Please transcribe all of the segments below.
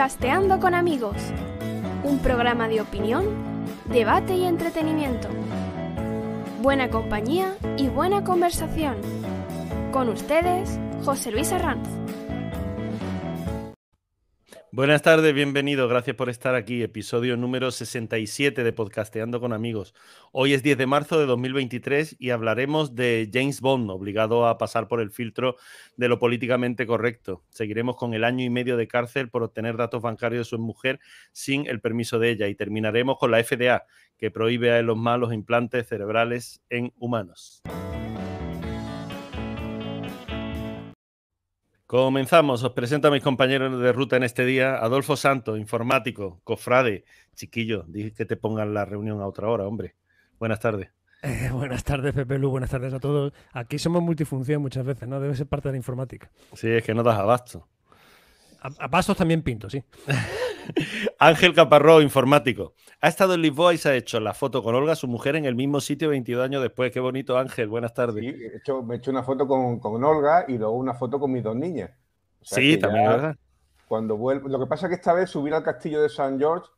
Podcasteando con amigos, un programa de opinión, debate y entretenimiento. Buena compañía y buena conversación. Con ustedes, José Luis Arranz. Buenas tardes, bienvenido, gracias por estar aquí. Episodio número 67 de Podcasteando con Amigos. Hoy es 10 de marzo de 2023 y hablaremos de James Bond, obligado a pasar por el filtro de lo políticamente correcto. Seguiremos con el año y medio de cárcel por obtener datos bancarios de su mujer sin el permiso de ella y terminaremos con la FDA, que prohíbe a los malos implantes cerebrales en humanos. Comenzamos. Os presento a mis compañeros de ruta en este día. Adolfo Santos, informático, cofrade. Chiquillo, dije que te pongan la reunión a otra hora, hombre. Buenas tardes. Eh, buenas tardes, Pepe Lu. Buenas tardes a todos. Aquí somos multifunción muchas veces, ¿no? Debe ser parte de la informática. Sí, es que no das abasto. A, pasos también pinto, sí. Ángel Caparró, informático. Ha estado en Lisboa y se ha hecho la foto con Olga, su mujer, en el mismo sitio 22 años después. Qué bonito, Ángel. Buenas tardes. Sí, hecho, me he hecho una foto con, Olga y luego una foto con mis dos niñas. sí, también, ¿verdad? Cuando vuelvo. Lo que pasa es que esta vez subir al castillo de San George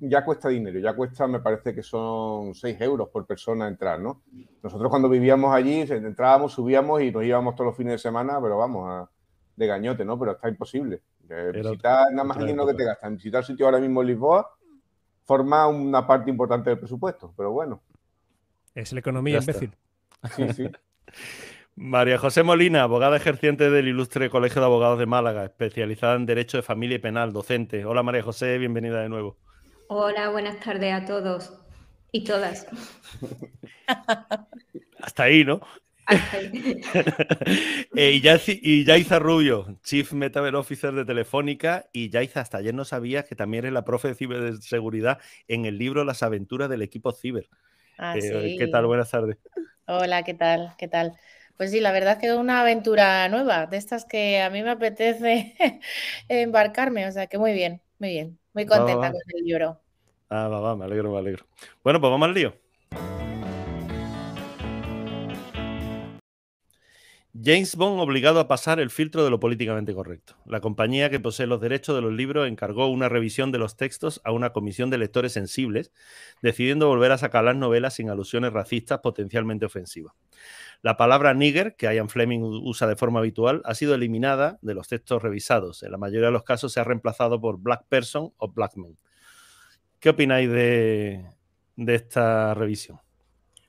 ya cuesta dinero, ya cuesta, me parece que son 6 euros por persona entrar, ¿no? Nosotros cuando vivíamos allí, entrábamos, subíamos y nos íbamos todos los fines de semana, pero vamos, de gañote, ¿no? Pero está imposible visitar nada más el dinero que te gastan. Visitar sitio ahora mismo en Lisboa forma una parte importante del presupuesto, pero bueno. Es la economía, imbécil. Sí, sí. María José Molina, abogada ejerciente del Ilustre Colegio de Abogados de Málaga, especializada en Derecho de Familia y Penal, docente. Hola María José, bienvenida de nuevo. Hola, buenas tardes a todos y todas. Hasta ahí, ¿no? eh, y, Yaiza Rubio, Chief Metaver Officer de Telefónica. Y Yaiza, hasta ayer no sabías que también eres la profe de ciberseguridad en el libro Las aventuras del equipo ciber. Ah, eh, ¿Qué tal? Buenas tardes. Hola, ¿qué tal? ¿Qué tal? Pues sí, la verdad es que es una aventura nueva, de estas que a mí me apetece embarcarme. O sea que muy bien, muy bien. Muy contenta con el libro. Ah, va, va, me alegro, me alegro. Bueno, pues vamos al lío. James Bond obligado a pasar el filtro de lo políticamente correcto. La compañía que posee los derechos de los libros encargó una revisión de los textos a una comisión de lectores sensibles, decidiendo volver a sacar las novelas sin alusiones racistas potencialmente ofensivas. La palabra nigger, que Ian Fleming usa de forma habitual, ha sido eliminada de los textos revisados. En la mayoría de los casos se ha reemplazado por black person o black man. ¿Qué opináis de, de esta revisión?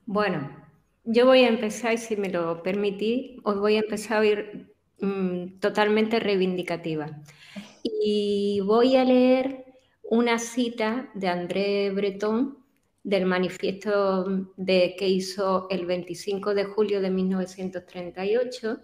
Bueno, yo voy a empezar, si me lo permitís, os voy a empezar a ir mm, totalmente reivindicativa. Y voy a leer una cita de André Breton del manifiesto de, que hizo el 25 de julio de 1938,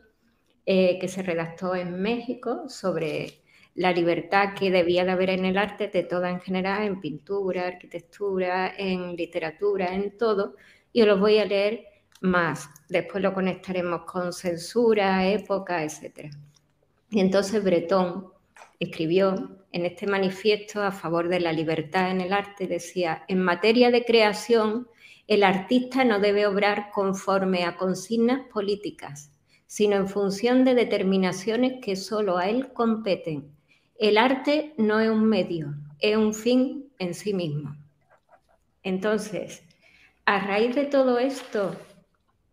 eh, que se redactó en México sobre la libertad que debía de haber en el arte de toda en general, en pintura, arquitectura, en literatura, en todo. Y os lo voy a leer más. Después lo conectaremos con censura, época, etc. Y entonces Breton escribió en este manifiesto a favor de la libertad en el arte, decía, en materia de creación, el artista no debe obrar conforme a consignas políticas, sino en función de determinaciones que solo a él competen. El arte no es un medio, es un fin en sí mismo. Entonces, a raíz de todo esto,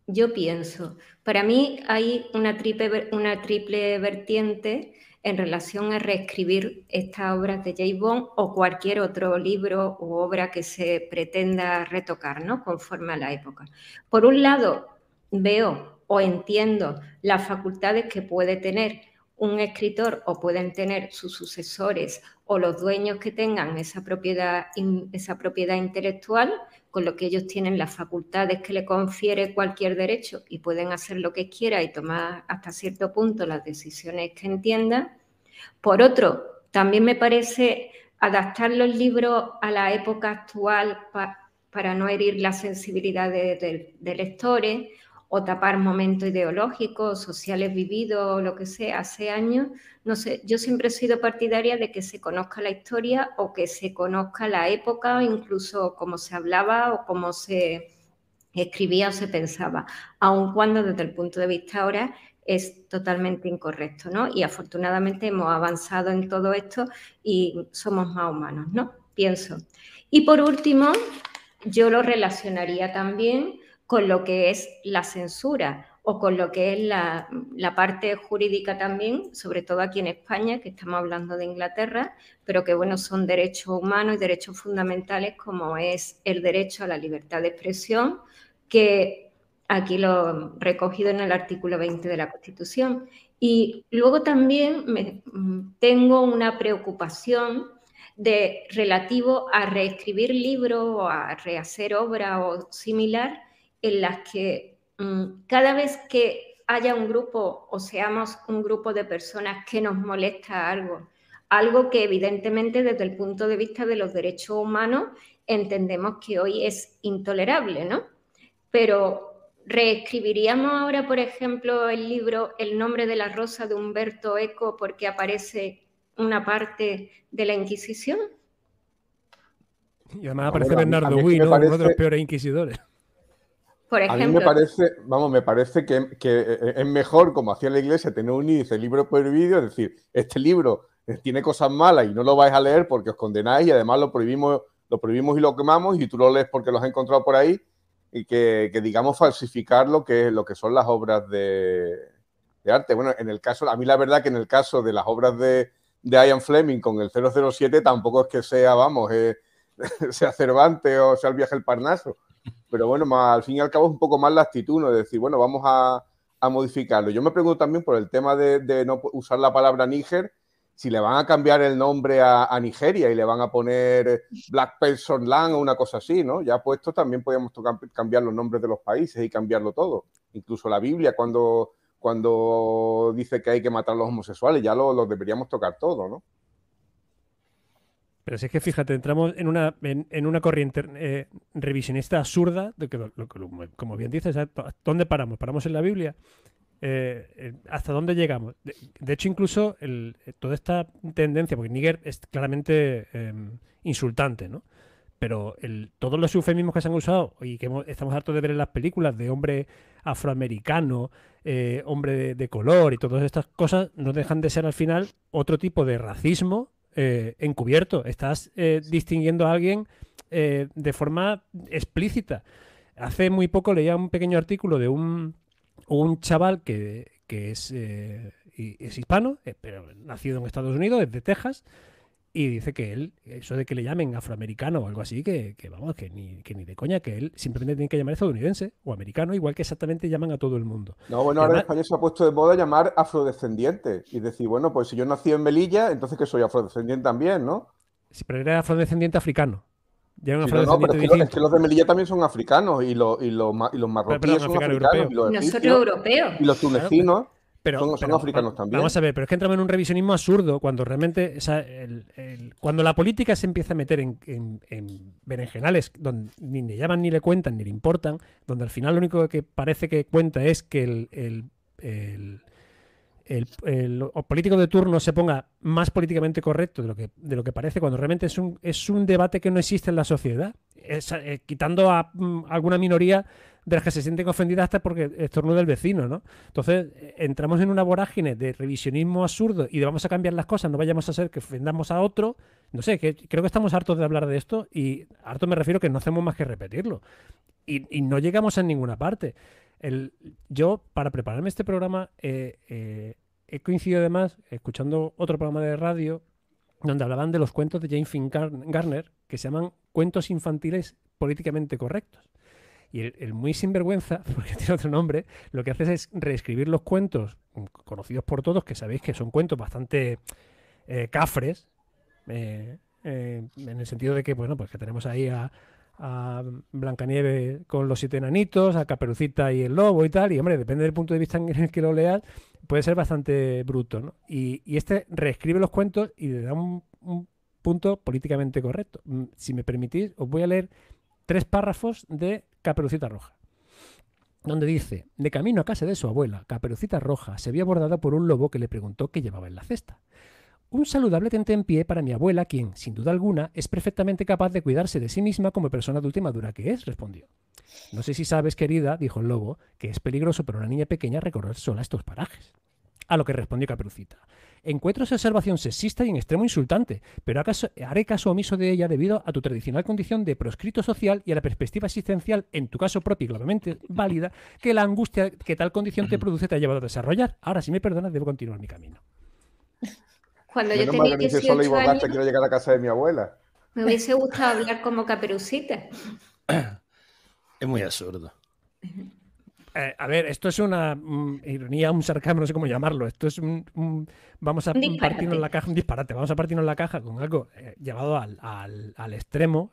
yo pienso, para mí hay una triple, una triple vertiente en relación a reescribir estas obras de J. Bond o cualquier otro libro u obra que se pretenda retocar, ¿no? Conforme a la época. Por un lado, veo o entiendo las facultades que puede tener un escritor o pueden tener sus sucesores o los dueños que tengan esa propiedad, esa propiedad intelectual con lo que ellos tienen las facultades que le confiere cualquier derecho y pueden hacer lo que quiera y tomar hasta cierto punto las decisiones que entiendan. Por otro, también me parece adaptar los libros a la época actual para no herir la sensibilidad de, de lectores o tapar momentos ideológicos, sociales vividos, lo que sea, hace años. No sé, yo siempre he sido partidaria de que se conozca la historia o que se conozca la época, incluso cómo se hablaba o cómo se escribía o se pensaba, aun cuando desde el punto de vista ahora es totalmente incorrecto, ¿no? Y afortunadamente hemos avanzado en todo esto y somos más humanos, ¿no? Pienso. Y por último, yo lo relacionaría también con lo que es la censura o con lo que es la, parte jurídica también, sobre todo aquí en España, que estamos hablando de Inglaterra, pero que bueno, son derechos humanos y derechos fundamentales como es el derecho a la libertad de expresión, que aquí lo recogido en el artículo 20 de la Constitución. Y luego también me, tengo una preocupación de relativo a reescribir libros o a rehacer obra o similar en las que Mm, cada vez que haya un grupo o seamos un grupo de personas que nos molesta algo, algo que evidentemente desde el punto de vista de los derechos humanos entendemos que hoy es intolerable, ¿no? Pero ¿reescribiríamos ahora, por ejemplo, el libro El nombre de la rosa de Humberto Eco porque aparece una parte de la Inquisición? Y además aparece Bernardo Wynne, uno de los peores inquisidores. A mí me parece, vamos, me parece que, es mejor, como hacía la iglesia, tener un índice libro prohibido, es decir, este libro tiene cosas malas y no lo vais a leer porque os condenáis y además lo prohibimos, lo prohibimos y lo quemamos y tú lo lees porque lo has encontrado por ahí y que, digamos falsificar lo que, lo que son las obras de, arte. Bueno, en el caso, a mí la verdad que en el caso de las obras de, de Ian Fleming con el 007 tampoco es que sea, vamos, eh, sea Cervantes o sea el viaje al Parnaso pero bueno, al fin y al cabo es un poco más la actitud, ¿no? De decir, bueno, vamos a, modificarlo. Yo me pregunto también por el tema de, no usar la palabra Níger, si le van a cambiar el nombre a, Nigeria y le van a poner Black Person Land o una cosa así, ¿no? Ya puesto también podríamos cambiar los nombres de los países y cambiarlo todo. Incluso la Biblia cuando, cuando dice que hay que matar a los homosexuales, ya lo, lo deberíamos tocar todo, ¿no? Pero si es que fíjate, entramos en una, en, una corriente eh, revisionista absurda, de que, como bien dices, ¿dónde paramos? ¿Paramos en la Biblia? Eh, eh, ¿Hasta dónde llegamos? De, hecho, incluso toda esta tendencia, porque Níger es claramente em, insultante, ¿no? Pero todos los eufemismos que se han usado y que estamos hartos de ver en las películas de hombre afroamericano, hombre de color y todas estas cosas, no dejan de ser al final otro tipo de racismo eh, encubierto, estás eh, distinguiendo a alguien eh, de forma explícita. Hace muy poco leía un pequeño artículo de un, un chaval que, es, es hispano, pero nacido en Estados Unidos, es de Texas, y dice que él, eso de que le llamen afroamericano o algo así, que, vamos, que ni, que ni de coña, que él simplemente tiene que llamar estadounidense o americano, igual que exactamente llaman a todo el mundo. No, bueno, ahora en España se ha puesto de moda llamar afrodescendiente y decir, bueno, pues si yo nací en Melilla, entonces que soy afrodescendiente también, ¿no? Sí, pero era afrodescendiente africano. Ya no, pero es que, los de Melilla también son africanos y los, y los, y los marroquíes son africanos. Y los Nosotros europeos. Y los tunecinos. Pero, son, africanos también. Vamos a ver, pero es que entramos en un revisionismo absurdo cuando realmente. cuando la política se empieza a meter en, en, berenjenales donde ni le llaman, ni le cuentan, ni le importan, donde al final lo único que parece que cuenta es que el, el, político de turno se ponga más políticamente correcto de lo que, de lo que parece, cuando realmente es un, es un debate que no existe en la sociedad. Eh, quitando a mm, alguna minoría de las que se sienten ofendidas hasta porque estornuda el vecino, ¿no? Entonces, entramos en una vorágine de revisionismo absurdo y de vamos a cambiar las cosas, no vayamos a ser que ofendamos a otro. No sé, creo que estamos hartos de hablar de esto y harto me refiero que no hacemos más que repetirlo. Y, no llegamos a ninguna parte. El, yo, para prepararme este programa, eh, eh, he coincidido además escuchando otro programa de radio donde hablaban de los cuentos de Jane Finn Garner que se llaman cuentos infantiles políticamente correctos. Y el, muy sinvergüenza, porque tiene otro nombre, lo que hace es reescribir los cuentos conocidos por todos, que sabéis que son cuentos bastante eh, cafres, eh, eh, en el sentido de que, bueno, pues que tenemos ahí a, a Blancanieves con los siete enanitos, a Caperucita y el lobo y tal, y hombre, depende del punto de vista en el que lo leas, puede ser bastante bruto, ¿no? Y, este reescribe los cuentos y le da un, un punto políticamente correcto. Mm, si me permitís, os voy a leer tres párrafos de Caperucita Roja, donde dice, de camino a casa de su abuela, Caperucita Roja se vio abordada por un lobo que le preguntó qué llevaba en la cesta. Un saludable pie para mi abuela, quien, sin duda alguna, es perfectamente capaz de cuidarse de sí misma como persona de última dura que es, respondió. No sé si sabes, querida, dijo el lobo, que es peligroso para una niña pequeña recorrer sola estos parajes. A lo que respondió Caperucita. Encuentro esa observación sexista y en extremo insultante, pero acaso haré caso omiso de ella debido a tu tradicional condición de proscrito social y a la perspectiva existencial, en tu caso propio y claramente válida, que la angustia que tal condición te produce te ha llevado a desarrollar. Ahora, si me perdonas, debo continuar mi camino. Cuando yo tenía 18 años, quiero llegar a casa de mi abuela. Me hubiese gustado hablar como Caperucita. Es muy absurdo. Eh, a ver, esto es una mm, ironía, un sarcasmo, no sé cómo llamarlo. Esto es un. vamos a partirnos la caja, un disparate. Vamos a partirnos la caja con algo eh, llevado al, al, extremo,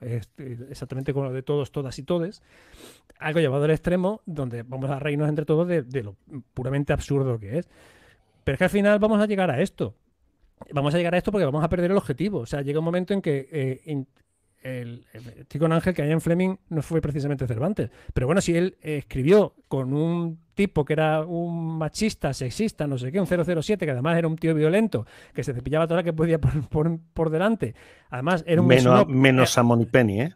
exactamente como lo de todos, todas y todes. Algo llevado al extremo donde vamos a reírnos entre todos de, lo puramente absurdo que es. Pero es que al final vamos a llegar a esto. Vamos a llegar a esto porque vamos a perder el objetivo. O sea, llega un momento en que eh, el, estoy con Ángel que en Fleming no fue precisamente Cervantes. Pero bueno, si él escribió con un tipo que era un machista, sexista, no sé qué, un 007, que además era un tío violento, que se cepillaba toda la que podía por, delante. Además, era un menos, menos a Money Penny, ¿eh?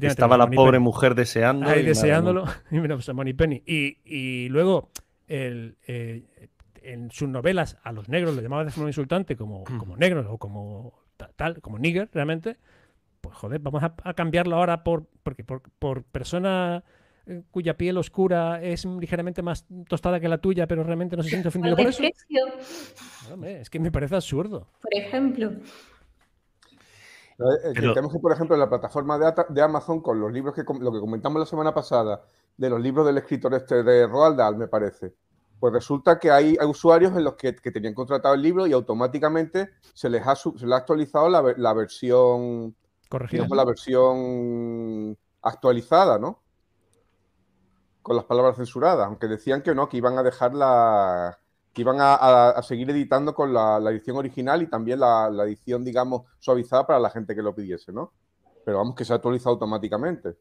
Estaba la pobre mujer deseando. y deseándolo, y menos a Money Penny. Y, luego, el, eh, en sus novelas, a los negros le llamaba de forma insultante como, mm. como negros o como tal, como nigger, realmente pues joder, vamos a, cambiarlo ahora por, porque por, persona eh, cuya piel oscura es ligeramente más tostada que la tuya, pero realmente no se siente ofendido por eso. es que me parece absurdo. Por ejemplo. Eh, tenemos que, por ejemplo, en la plataforma de, Amazon, con los libros que lo que comentamos la semana pasada, de los libros del escritor este de Roald Dahl, me parece. Pues resulta que hay, usuarios en los que, tenían contratado el libro y automáticamente se les ha, se les ha actualizado la versión Corregida. la versión actualizada, ¿no? Con las palabras censuradas, aunque decían que no, que iban a dejar la. que iban a, seguir editando con la, edición original y también la, edición, digamos, suavizada para la gente que lo pidiese, ¿no? Pero vamos, que se actualiza automáticamente.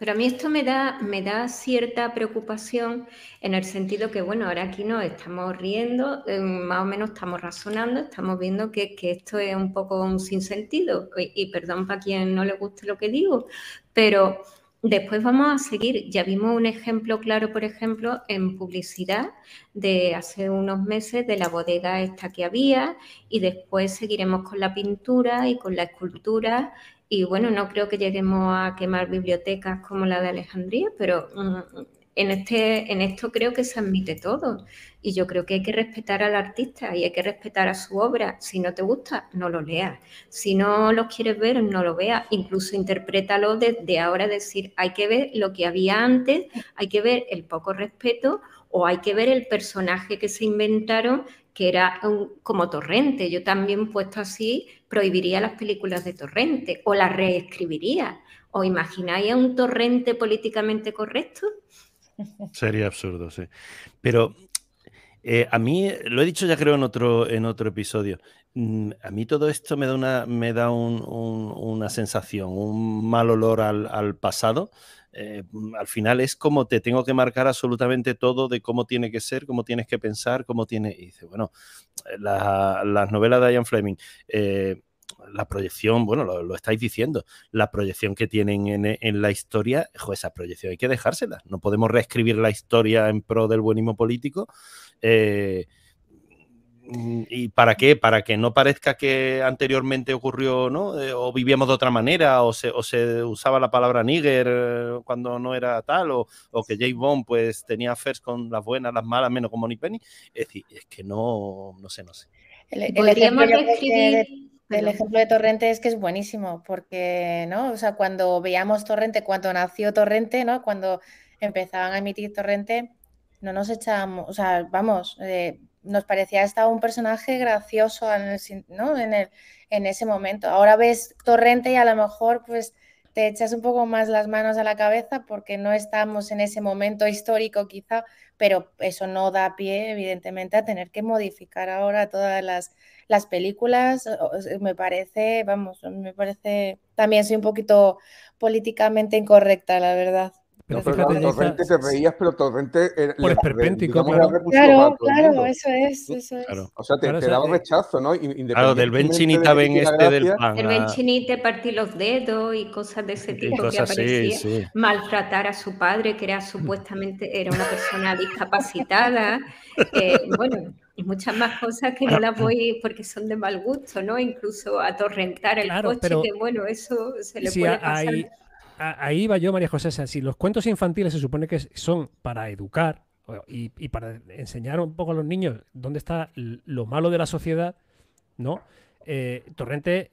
Pero a mí esto me da, me da cierta preocupación en el sentido que, bueno, ahora aquí nos estamos riendo, eh, más o menos estamos razonando, estamos viendo que, esto es un poco un sinsentido. Y, y perdón para quien no le guste lo que digo, pero Después vamos a seguir. Ya vimos un ejemplo claro, por ejemplo, en publicidad de hace unos meses de la bodega esta que había y después seguiremos con la pintura y con la escultura y bueno, no creo que lleguemos a quemar bibliotecas como la de Alejandría, pero mm, en, este, en esto creo que se admite todo. Y yo creo que hay que respetar al artista y hay que respetar a su obra. Si no te gusta, no lo leas. Si no lo quieres ver, no lo veas. Incluso interprétalo desde ahora, decir, hay que ver lo que había antes, hay que ver el poco respeto o hay que ver el personaje que se inventaron que era como Torrente. Yo también, puesto así, prohibiría las películas de Torrente o las reescribiría. ¿O imagináis un Torrente políticamente correcto? Sería absurdo, sí. Pero eh, a mí, lo he dicho ya creo en otro, en otro episodio, mm, a mí todo esto me da una, me da una sensación, un mal olor al, al pasado eh, mm, al final es como te tengo que marcar absolutamente todo de cómo tiene que ser, cómo tienes que pensar, cómo tiene... Y dice, bueno, eh, las novelas de Ian Fleming, eh, la proyección, bueno, lo, estáis diciendo, la proyección que tienen en, la historia, esa proyección hay que dejársela. No podemos reescribir la historia en pro del buenismo político. ¿Y para qué? Para que no parezca que anteriormente ocurrió, ¿no? Eh, o vivíamos de otra manera, o se, usaba la palabra nigger eh, cuando no era tal, o, que Jay Bond pues tenía affairs con las buenas, las malas, menos con Money Penny. Es decir, es que no, no sé, no sé. El, ejemplo de, el ejemplo de Torrente es que es buenísimo, porque, ¿no? O sea, cuando veíamos Torrente, cuando nació Torrente, ¿no? Cuando empezaban a emitir Torrente, no nos echábamos, o sea, vamos, eh, nos parecía hasta un personaje gracioso en, en, ese momento. Ahora ves Torrente y a lo mejor pues te echas un poco más las manos a la cabeza porque no estamos en ese momento histórico quizá, pero eso no da pie evidentemente a tener que modificar ahora todas las, las películas. Me parece, vamos, me parece, también soy un poquito políticamente incorrecta, la verdad. Pero fíjate, Torrente te reías, pero Torrente. Por esperpéntico, claro. Claro, claro, eso es. Eso es. O sea, te, te daba un rechazo, ¿no? Claro, del Benchinita ven este del pan. El Benchinita partí los dedos y cosas de ese tipo que aparecía. Maltratar a su padre, que era supuestamente era una persona discapacitada. Eh, bueno, y muchas más cosas que no las voy porque son de mal gusto, ¿no? Incluso atorrentar el coche, que bueno, eso se le puede pasar ahí va yo, María José. si los cuentos infantiles se supone que son para educar y, para enseñar un poco a los niños dónde está lo malo de la sociedad, ¿no? Eh, Torrente,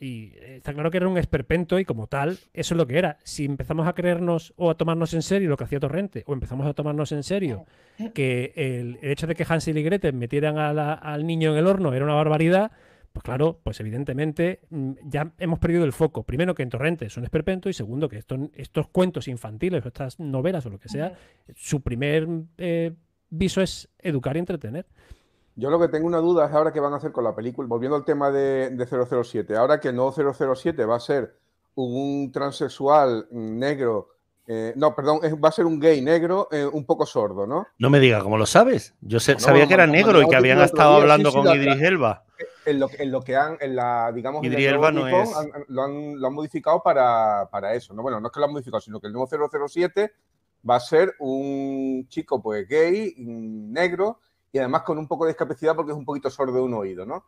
y está claro que era un esperpento y como tal, eso es lo que era. Si empezamos a creernos o a tomarnos en serio lo que hacía Torrente, o empezamos a tomarnos en serio que el, hecho de que Hansel y Gretel metieran al niño en el horno era una barbaridad, pues claro, pues evidentemente mm, ya hemos perdido el foco. Primero que en Torrente es un esperpento y segundo que estos, estos cuentos infantiles o estas novelas o lo que sea, su primer eh, viso es educar y entretener. Yo lo que tengo una duda es ahora qué van a hacer con la película, volviendo al tema de, 007, ahora que nuevo 007 va a ser un transexual negro eh, no, perdón, va a ser un gay negro eh, un poco sordo, ¿no? No me diga, ¿cómo lo sabes? Yo sabía que era negro y que habían estado hablando con Idris Elba. En lo, que han, en la, digamos, Idris Elba no es... lo, han, modificado para, eso, ¿no? Bueno, no es que lo han modificado, sino que el nuevo 007 va a ser un chico, pues, gay, negro, y además con un poco de discapacidad porque es un poquito sordo de un oído, ¿no?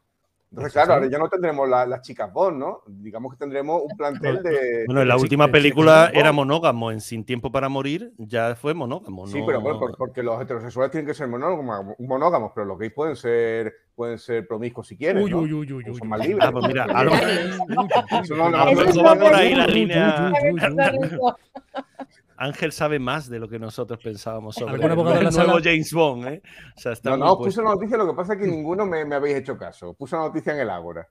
Entonces, claro, ahora ya no tendremos las chicas Bond, ¿no? Digamos que tendremos un plantel de. Bueno, en la última película era monógamo, en Sin Tiempo para Morir ya fue monógamo. Sí, pero bueno, porque los heterosexuales tienen que ser monógamos, monógamos pero los gays pueden ser, pueden ser promiscuos si quieren. Uy, uy, uy, uy, uy. Son más libres. Ah, pues mira, algo. no, va por ahí la línea. Ángel sabe más de lo que nosotros pensábamos sobre el, nuevo James Bond. ¿eh? no, no, puse una noticia, lo que pasa es que ninguno me, habéis hecho caso. Puse una noticia en el Ágora.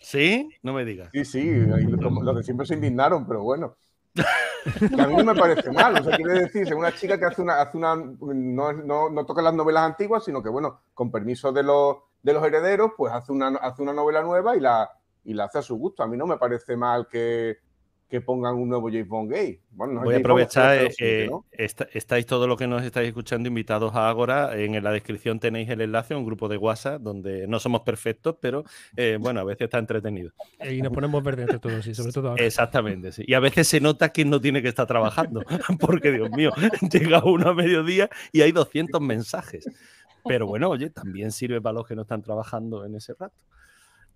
¿Sí? No me digas. Sí, sí, los que siempre se indignaron, pero bueno. a mí no me parece mal. O sea, quiere decir, una chica que hace una, hace una no, no, no, toca las novelas antiguas, sino que, bueno, con permiso de los, de los herederos, pues hace una, hace una novela nueva y la, y la hace a su gusto. A mí no me parece mal que, que pongan un nuevo James Bond gay. Voy a aprovechar, eh, eh, estáis todos los que nos estáis escuchando invitados a Agora. En la descripción tenéis el enlace a un grupo de WhatsApp donde no somos perfectos, pero eh, bueno, a veces está entretenido. Y nos ponemos verdes entre todos, y sobre todo ahora. Exactamente, sí. Y a veces se nota que no tiene que estar trabajando, porque Dios mío, llega uno a mediodía y hay 200 mensajes. Pero bueno, oye, también sirve para los que no están trabajando en ese rato.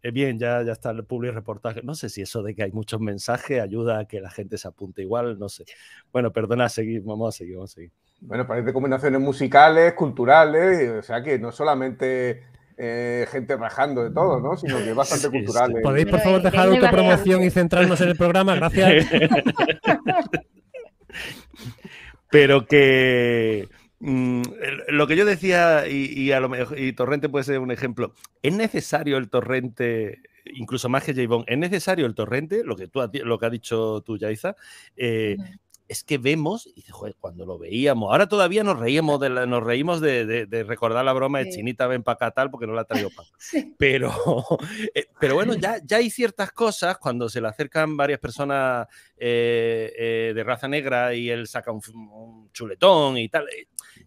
Eh, bien, ya, ya está el public reportaje. No sé si eso de que hay muchos mensajes ayuda a que la gente se apunte igual, no sé. Bueno, perdona, seguir, vamos a seguir, vamos a seguir. Bueno, parece combinaciones musicales, culturales, o sea que no solamente eh, gente rajando de todo, ¿no? Sino que bastante culturales. ¿Podéis, por favor, dejar autopromoción y centrarnos en el programa? Gracias. Pero que Mm, lo que yo decía, y, a lo mejor, y Torrente puede ser un ejemplo, ¿es necesario el torrente, incluso más que J-Bone, es necesario el torrente, lo que, tú, lo que ha dicho tú, Yaiza, eh, es que vemos, y joder, cuando lo veíamos, ahora todavía nos reímos de, nos reímos de, recordar la broma de Chinita ven para acá tal porque no la traído pan. Pero, eh, pero bueno, ya, ya hay ciertas cosas cuando se le acercan varias personas eh, eh, de raza negra y él saca un, chuletón y tal.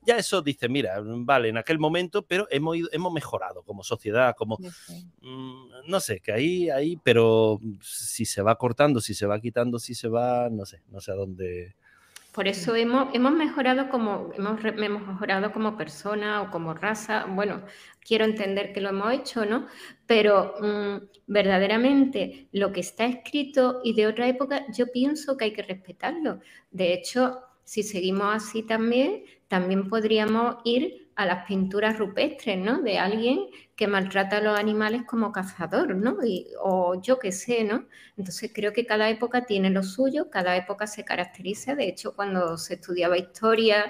Ya eso dice, mira, vale, en aquel momento, pero hemos, hemos mejorado como sociedad, como, mm, no sé, que ahí, ahí, pero si se va cortando, si se va quitando, si se va, no sé, no sé a dónde. Por eso hemos, hemos mejorado como hemos, hemos mejorado como persona o como raza. Bueno, quiero entender que lo hemos hecho, ¿no? Pero mm, verdaderamente lo que está escrito y de otra época, yo pienso que hay que respetarlo. De hecho, si seguimos así también, también podríamos ir a las pinturas rupestres, ¿no? De alguien que maltrata a los animales como cazador, ¿no? o yo qué sé, ¿no? Entonces creo que cada época tiene lo suyo, cada época se caracteriza. De hecho, cuando se estudiaba historia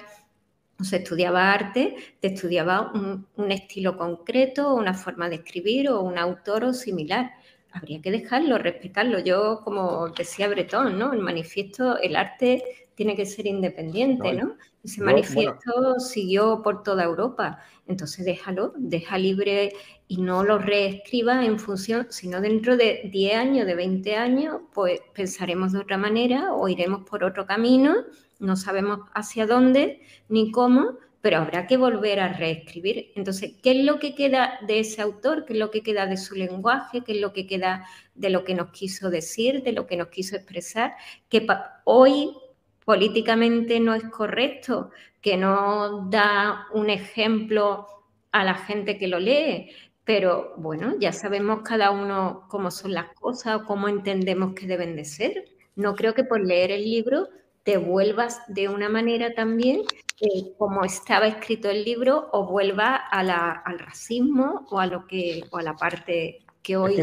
o se estudiaba arte, te estudiaba un, un estilo concreto, una forma de escribir o un autor o similar. Habría que dejarlo, respetarlo. Yo, como decía Bretón, ¿no? El manifiesto, el arte tiene que ser independiente, ¿no? Ese manifiesto siguió por toda Europa. Entonces déjalo, deja libre y no lo reescriba en función, sino dentro de 10 años, de 20 años, pues pensaremos de otra manera o iremos por otro camino, no sabemos hacia dónde ni cómo, pero habrá que volver a reescribir. Entonces, ¿qué es lo que queda de ese autor? ¿Qué es lo que queda de su lenguaje? ¿Qué es lo que queda de lo que nos quiso decir, de lo que nos quiso expresar? Que hoy políticamente no es correcto, que no da un ejemplo a la gente que lo lee, pero bueno, ya sabemos cada uno cómo son las cosas o cómo entendemos que deben de ser. No creo que por leer el libro te vuelvas de una manera también eh, como estaba escrito el libro o vuelva al racismo o a lo que o a la parte que hoy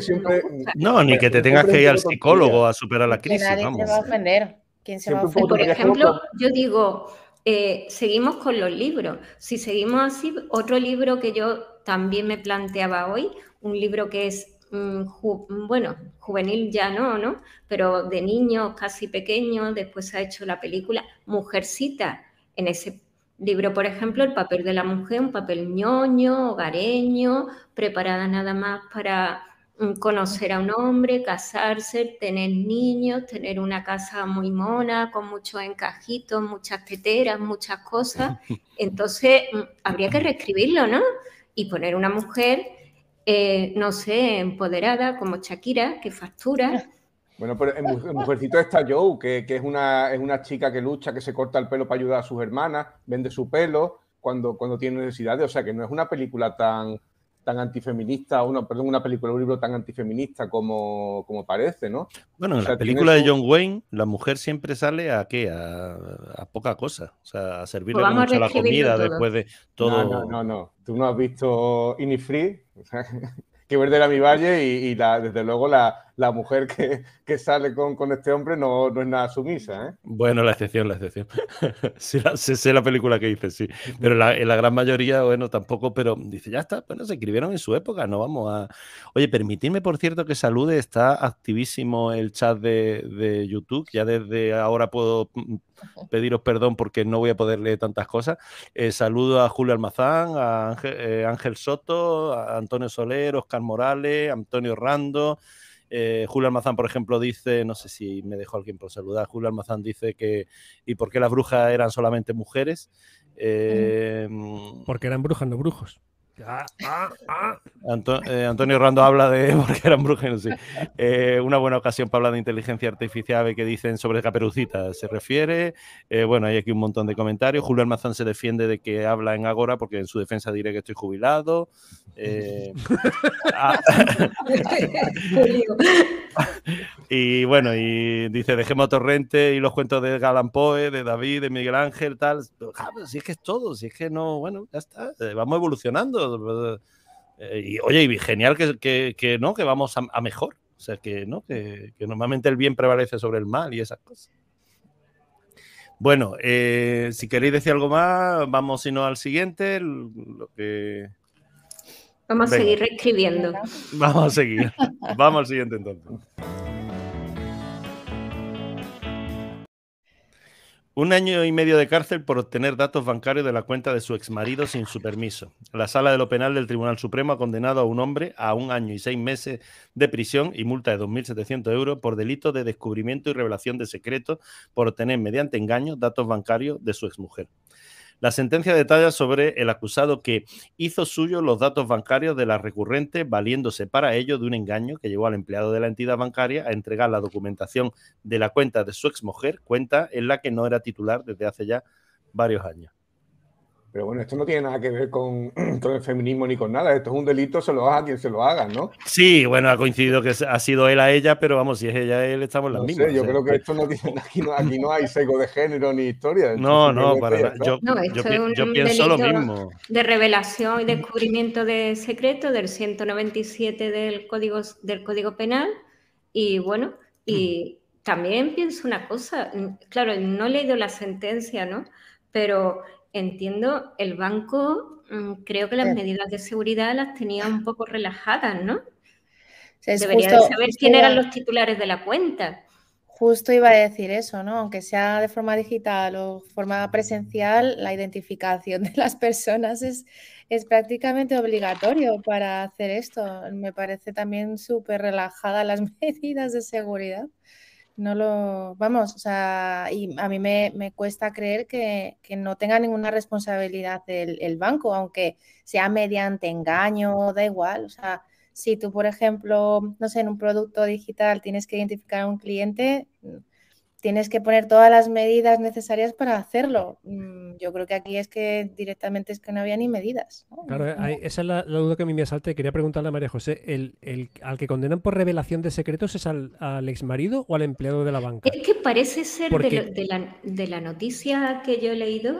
no, ni que te tengas que ir al psicólogo a superar la crisis. nadie vamos. va a ofender. ¿Quién se va a ofender? Por ejemplo, yo digo, eh, seguimos con los libros. Si seguimos así, otro libro que yo también me planteaba hoy, un libro que es, mm, bueno, juvenil ya no, ¿no? Pero de niños casi pequeños, después se ha hecho la película Mujercita. En ese libro, por ejemplo, el papel de la mujer, un papel ñoño, hogareño, preparada nada más para mm, conocer a un hombre, casarse, tener niños, tener una casa muy mona, con muchos encajitos, muchas teteras, muchas cosas. Entonces, mm, habría que reescribirlo, ¿no? y poner una mujer, eh, no sé, empoderada como Shakira, que factura. Bueno, pero en, Mujercito está Joe, que, es, una, es una chica que lucha, que se corta el pelo para ayudar a sus hermanas, vende su pelo cuando, cuando tiene necesidades. O sea, que no es una película tan, tan antifeminista, una, perdón, una película, un libro tan antifeminista como, como parece, ¿no? Bueno, en la película de John Wayne, la mujer siempre sale a qué? A, poca cosa. O sea, a servirle pues mucho la comida después de todo. No, no, no, no. Tú no has visto Inifree. Que ver a mi valle y, la, desde luego la, la mujer que, que, sale con, con este hombre no, no, es nada sumisa. ¿eh? Bueno, la excepción, la excepción. sí, la, sé, la película que dice, sí. Pero la, en la gran mayoría, bueno, tampoco, pero dice, ya está, bueno, se escribieron en su época, no vamos a... Oye, permitidme, por cierto, que salude, está activísimo el chat de, de YouTube, ya desde ahora puedo pediros perdón porque no voy a poder leer tantas cosas. Eh, saludo a Julio Almazán, a Ángel, eh, Ángel, Soto, a Antonio Soler, Oscar Morales, Antonio Rando. Eh, Julio Almazán, por ejemplo, dice, no sé si me dejó alguien por saludar, Julio Almazán dice que, ¿y por qué las brujas eran solamente mujeres? porque eran brujas, no brujos. Ah, ah, ah. Eh, Antonio Rando habla de, porque eran brujos, eh, una buena ocasión para hablar de inteligencia artificial que dicen sobre Caperucita se refiere. Eh, bueno, hay aquí un montón de comentarios. Julio Almazán se defiende de que habla en Agora porque en su defensa diré que estoy jubilado. y bueno, y dice, dejemos Torrente y los cuentos de Galan Poe, de David, de Miguel Ángel, tal. si es que es todo, si es que no, bueno, ya está, vamos evolucionando eh, y oye, y genial que, no, que vamos a, mejor. O sea, que, ¿no? Que, normalmente el bien prevalece sobre el mal y esas cosas. Bueno, eh, si queréis decir algo más, vamos si no al siguiente. Lo que... Vamos a seguir reescribiendo. Vamos a seguir. vamos al siguiente entonces. Un año y medio de cárcel por obtener datos bancarios de la cuenta de su exmarido sin su permiso. La sala de lo penal del Tribunal Supremo ha condenado a un hombre a un año y seis meses de prisión y multa de 2.700 euros por delito de descubrimiento y revelación de secretos por obtener mediante engaño datos bancarios de su exmujer. La sentencia detalla sobre el acusado que hizo suyo los datos bancarios de la recurrente, valiéndose para ello de un engaño que llevó al empleado de la entidad bancaria a entregar la documentación de la cuenta de su exmujer, cuenta en la que no era titular desde hace ya varios años. Pero bueno, esto no tiene nada que ver con, el feminismo ni con nada. Esto es un delito, se lo haga quien se lo haga, ¿no? Sí, bueno, ha coincidido que ha sido él a ella, pero vamos, si es ella a él, estamos en las mismas. yo creo que esto no tiene, aquí no, aquí no hay sesgo de género ni historia. No, no, para Yo, yo, pienso lo mismo. De revelación y descubrimiento de secreto del 197 del Código, del código Penal. Y bueno, y mm. también pienso una cosa, claro, no he leído la sentencia, ¿no? Pero entiendo, el banco mm, creo que las medidas de seguridad las tenía un poco relajadas, ¿no? Debería saber quién eran los titulares de la cuenta. Justo iba a decir eso, ¿no? Aunque sea de forma digital o forma presencial, la identificación de las personas es, es prácticamente obligatorio para hacer esto. Me parece también súper relajada las medidas de seguridad. No lo, vamos, o sea, y a mí me, cuesta creer que, no tenga ninguna responsabilidad el, el banco, aunque sea mediante engaño, da igual, o sea, si tú, por ejemplo, no sé, en un producto digital tienes que identificar a un cliente, tienes que poner todas las medidas necesarias para hacerlo. Mm, yo creo que aquí es que directamente es que no había ni medidas. Claro, esa es la, duda que a mí me asalta y quería preguntarle a María José, ¿el, ¿al que condenan por revelación de secretos es al, ex marido o al empleado de la banca? Es que parece ser de, la, de, la, noticia que yo he leído,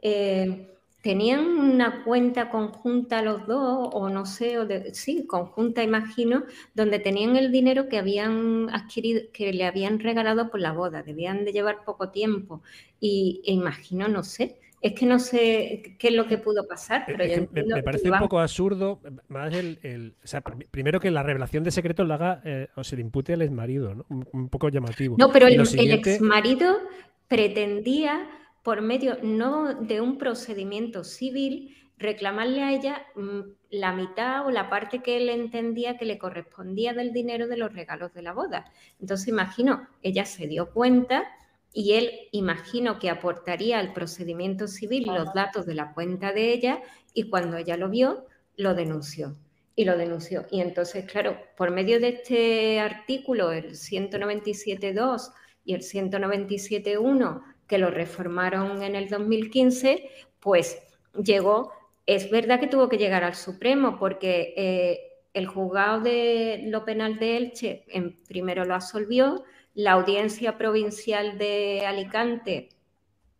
eh, tenían una cuenta conjunta los dos, o no sé, o de, sí, conjunta imagino, donde tenían el dinero que habían adquirido, que le habían regalado por la boda, debían de llevar poco tiempo. Y e imagino, no sé, es que no sé qué es lo que pudo pasar, pero me, parece un poco absurdo, más el, o sea, primero que la revelación de secretos la haga eh, o se le impute al exmarido, ¿no? Un, poco llamativo. No, pero el, el exmarido pretendía por medio no de un procedimiento civil, reclamarle a ella mm, la mitad o la parte que él entendía que le correspondía del dinero de los regalos de la boda. Entonces, imagino, ella se dio cuenta y él, imagino que aportaría al procedimiento civil los datos de la cuenta de ella y cuando ella lo vio, lo denunció. Y lo denunció. Y entonces, claro, por medio de este artículo, el 197.2 y el 197.1, que lo reformaron en el 2015, pues llegó, es verdad que tuvo que llegar al Supremo porque eh, el juzgado de lo penal de Elche en, primero lo absolvió, la audiencia provincial de Alicante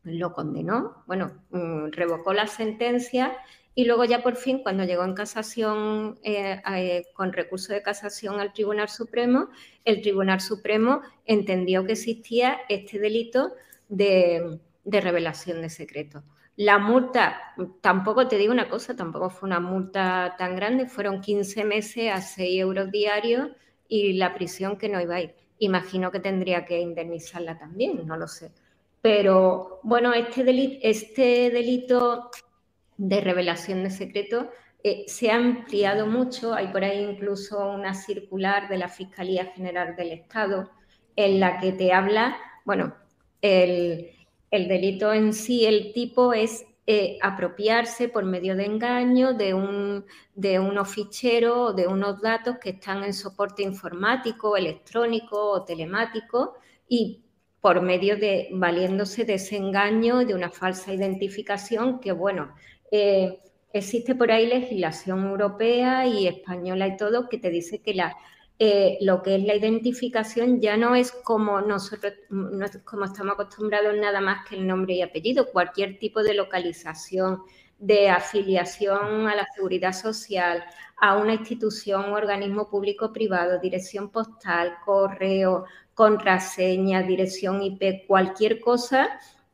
lo condenó, bueno, mm, revocó la sentencia y luego ya por fin, cuando llegó en casación, eh, eh, con recurso de casación al Tribunal Supremo, el Tribunal Supremo entendió que existía este delito de, revelación de secretos. La multa, tampoco te digo una cosa, tampoco fue una multa tan grande, fueron 15 meses a 6 euros diarios y la prisión que no iba a ir. Imagino que tendría que indemnizarla también, no lo sé. Pero bueno, este delito, este delito de revelación de secretos eh, se ha ampliado mucho. Hay por ahí incluso una circular de la Fiscalía General del Estado en la que te habla, bueno, el, delito en sí, el tipo es eh, apropiarse por medio de engaño de, un, de unos ficheros o de unos datos que están en soporte informático, electrónico o telemático y por medio de, valiéndose de ese engaño, de una falsa identificación, que bueno, eh, existe por ahí legislación europea y española y todo que te dice que la, eh, lo que es la identificación ya no es como nosotros, no es como estamos acostumbrados nada más que el nombre y apellido, cualquier tipo de localización, de afiliación a la seguridad social, a una institución, organismo público privado, dirección postal, correo, contraseña, dirección IP, cualquier cosa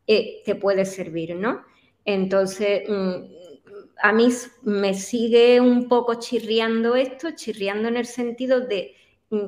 eh, te puede servir, ¿no? Entonces, mm, a mí me sigue un poco chirriando esto, chirriando en el sentido de mm,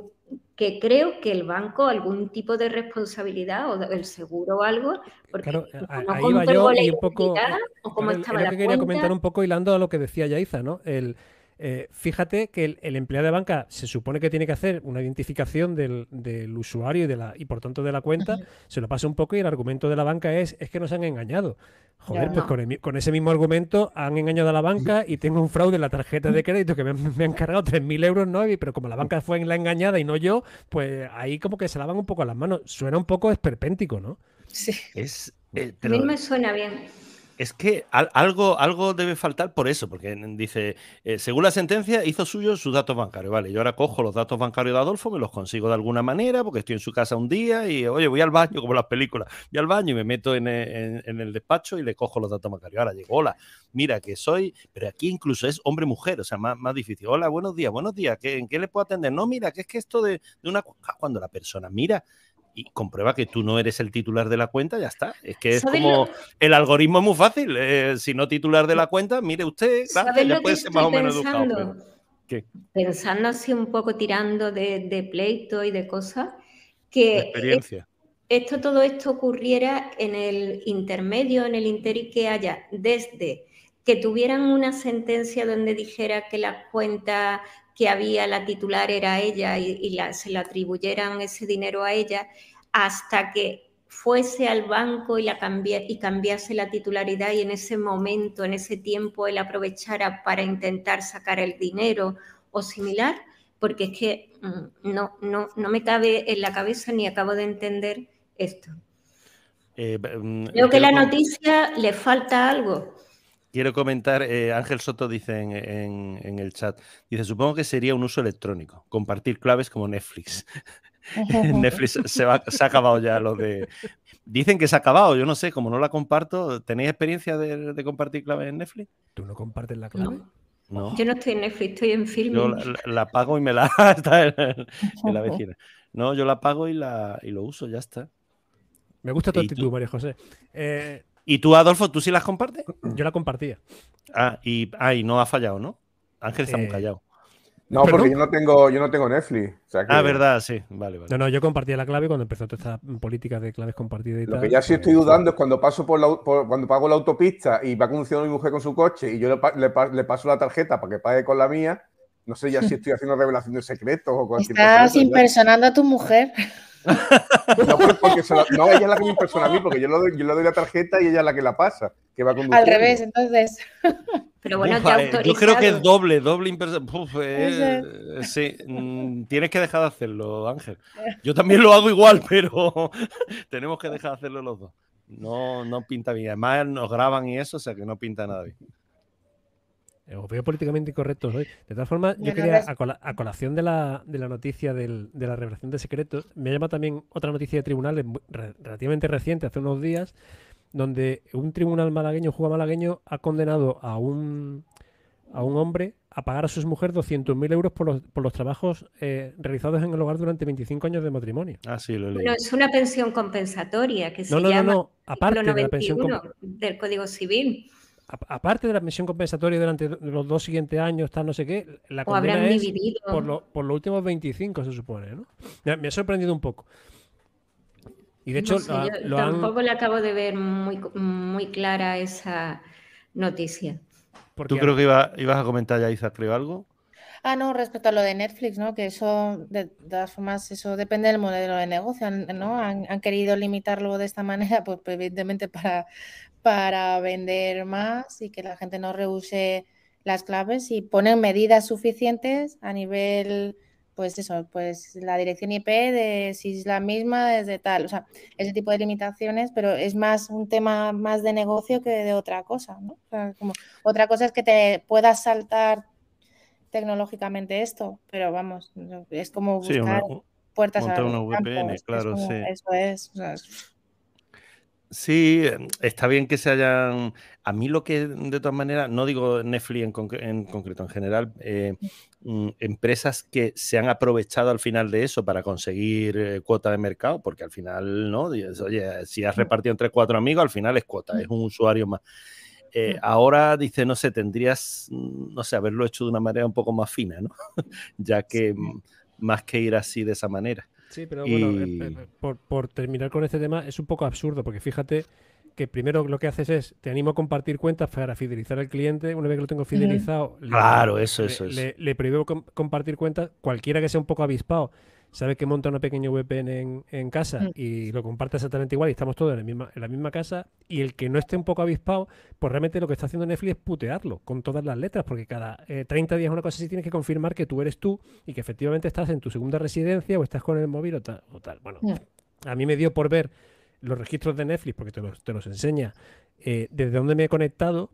que creo que el banco algún tipo de responsabilidad o el seguro o algo, porque claro, ahí va yo y un poco o como estaba que quería comentar un poco hilando a lo que decía Yaiza, ¿no? El, eh, fíjate que el, empleado de banca se supone que tiene que hacer una identificación del, usuario y, de la, y por tanto de la cuenta, se lo pasa un poco y el argumento de la banca es, es que nos han engañado. Joder, pues con, ese mismo argumento han engañado a la banca y tengo un fraude en la tarjeta de crédito que me, han cargado 3.000 euros, ¿no? pero como la banca fue la engañada y no yo, pues ahí como que se lavan un poco las manos. Suena un poco esperpéntico, ¿no? Sí. Es, eh, A mí me suena bien. Es que algo, algo debe faltar por eso, porque dice, eh, según la sentencia, hizo suyo sus datos bancarios. Vale, yo ahora cojo los datos bancarios de Adolfo, me los consigo de alguna manera, porque estoy en su casa un día y, oye, voy al baño, como las películas, voy al baño y me meto en, el despacho y le cojo los datos bancarios. Ahora llego, hola, mira que soy, pero aquí incluso es hombre-mujer, o sea, más, más difícil. Hola, buenos días, buenos días, ¿en qué le puedo atender? No, mira, que es que esto de, de una... Cuando la persona mira y comprueba que tú no eres el titular de la cuenta, ya está. Es que es como el algoritmo es muy fácil. Eh, si no titular de la cuenta, mire usted, claro, ya puede ser más o menos educado. pensando así un poco tirando de, pleito y de cosas, que experiencia. esto, todo esto ocurriera en el intermedio, en el inter y que haya desde que tuvieran una sentencia donde dijera que la cuenta que había, la titular era ella y, se le atribuyeran ese dinero a ella, hasta que fuese al banco y, la y cambiase la titularidad y en ese momento, en ese tiempo, él aprovechara para intentar sacar el dinero o similar, porque es que mm, no, no, no me cabe en la cabeza ni acabo de entender esto. Eh, mm, Creo que la noticia le falta algo. Quiero comentar, eh, Ángel Soto dice en, el chat, dice, supongo que sería un uso electrónico, compartir claves como Netflix. Netflix se, ha acabado ya lo de... Dicen que se ha acabado, yo no sé, como no la comparto, ¿tenéis experiencia de, compartir claves en Netflix? ¿Tú no compartes la clave? No. Yo no estoy en Netflix, estoy en film. Yo la, pago y me la está en, la vecina. No, yo la pago y, la, y lo uso, ya está. Me gusta tu actitud, María José. Eh, ¿Y tú, Adolfo, tú sí las compartes? Yo la compartía. Ah, y, ah, no ha fallado, ¿no? Ángel está muy eh, callado. No, porque yo no tengo, yo no tengo Netflix. Ah, verdad, sí. Vale, vale. No, no, yo compartía la clave cuando empezó toda esta política de claves compartidas y Lo que ya sí estoy pues, dudando es cuando paso por, la, cuando pago la autopista y va conduciendo mi mujer con su coche y yo le, paso la tarjeta para que pague con la mía. No sé ya si estoy haciendo revelación de secretos o cualquier Estás impersonando a tu mujer. No, porque no, ella es la que me impersona a mí, porque yo le, doy, yo le doy la tarjeta y ella es la que la pasa, que va Al revés, entonces. Pero bueno, ya eh, Yo creo que es doble, doble impersona. Eh, sí, mm, tienes que dejar de hacerlo, Ángel. Yo también lo hago igual, pero tenemos que dejar de hacerlo los dos. No, no pinta bien. Además, nos graban y eso, o sea que no pinta nada bien. Os veo políticamente incorrectos hoy. De todas formas, yo quería, a, colación de la, noticia de la revelación de secretos, me llama también otra noticia de tribunales relativamente reciente, hace unos días, donde un tribunal malagueño, juega malagueño, ha condenado a un, a un hombre a pagar a sus mujeres 200.000 euros por los, por los trabajos eh, realizados en el hogar durante 25 años de matrimonio. Ah, sí, lo Bueno, es una pensión compensatoria que se no, no, llama no, no. Aparte de la pensión del Código Civil aparte de la pensión compensatoria durante los dos siguientes años, está no sé qué, la condena es por, los últimos 25, se supone, ¿no? Me, ha sorprendido un poco. Y de hecho, tampoco le acabo de ver muy, muy clara esa noticia. ¿Tú creo que ibas a comentar ya, Isaac, creo algo? Ah, no, respecto a lo de Netflix, ¿no? Que eso, de, todas formas, eso depende del modelo de negocio, ¿no? Han, han querido limitarlo de esta manera, pues evidentemente para, para vender más y que la gente no rehúse las claves y ponen medidas suficientes a nivel, pues eso, pues la dirección IP de si es la misma desde tal, o sea, ese tipo de limitaciones, pero es más un tema más de negocio que de otra cosa, ¿no? como, otra cosa es que te puedas saltar tecnológicamente esto, pero vamos, es como buscar puertas a una VPN, claro, sí. Eso es, Sí, em, está bien que se hayan. A mí lo que, de todas maneras, no digo Netflix en, concreto, en general, eh, mm, empresas que se han aprovechado al final de eso para conseguir eh, cuota de mercado, porque al final, ¿no? Oye, si has repartido entre cuatro amigos, al final es cuota, es un usuario más. Eh, ahora dice, no sé, tendrías, mm, no sé, haberlo hecho de una manera un poco más fina, ¿no? ya que mm, más que ir así de esa manera. Sí, pero bueno, eh, eh, por, terminar con este tema, es un poco absurdo, porque fíjate que primero lo que haces es, te animo a compartir cuentas para fidelizar al cliente, una vez que lo tengo fidelizado, claro, eso, eso, le, le, prohíbo compartir cuentas, cualquiera que sea un poco avispado sabe que monta una pequeña VPN en, casa mm. y lo comparte exactamente igual y estamos todos en la, misma, en la misma casa y el que no esté un poco avispado, pues realmente lo que está haciendo Netflix es putearlo con todas las letras porque cada 30 eh, días una cosa así tienes que confirmar que tú eres tú y que efectivamente estás en tu segunda residencia o estás con el móvil o tal. Bueno, mm. a mí me dio por ver los registros de Netflix porque te los, te los enseña eh, desde dónde me he conectado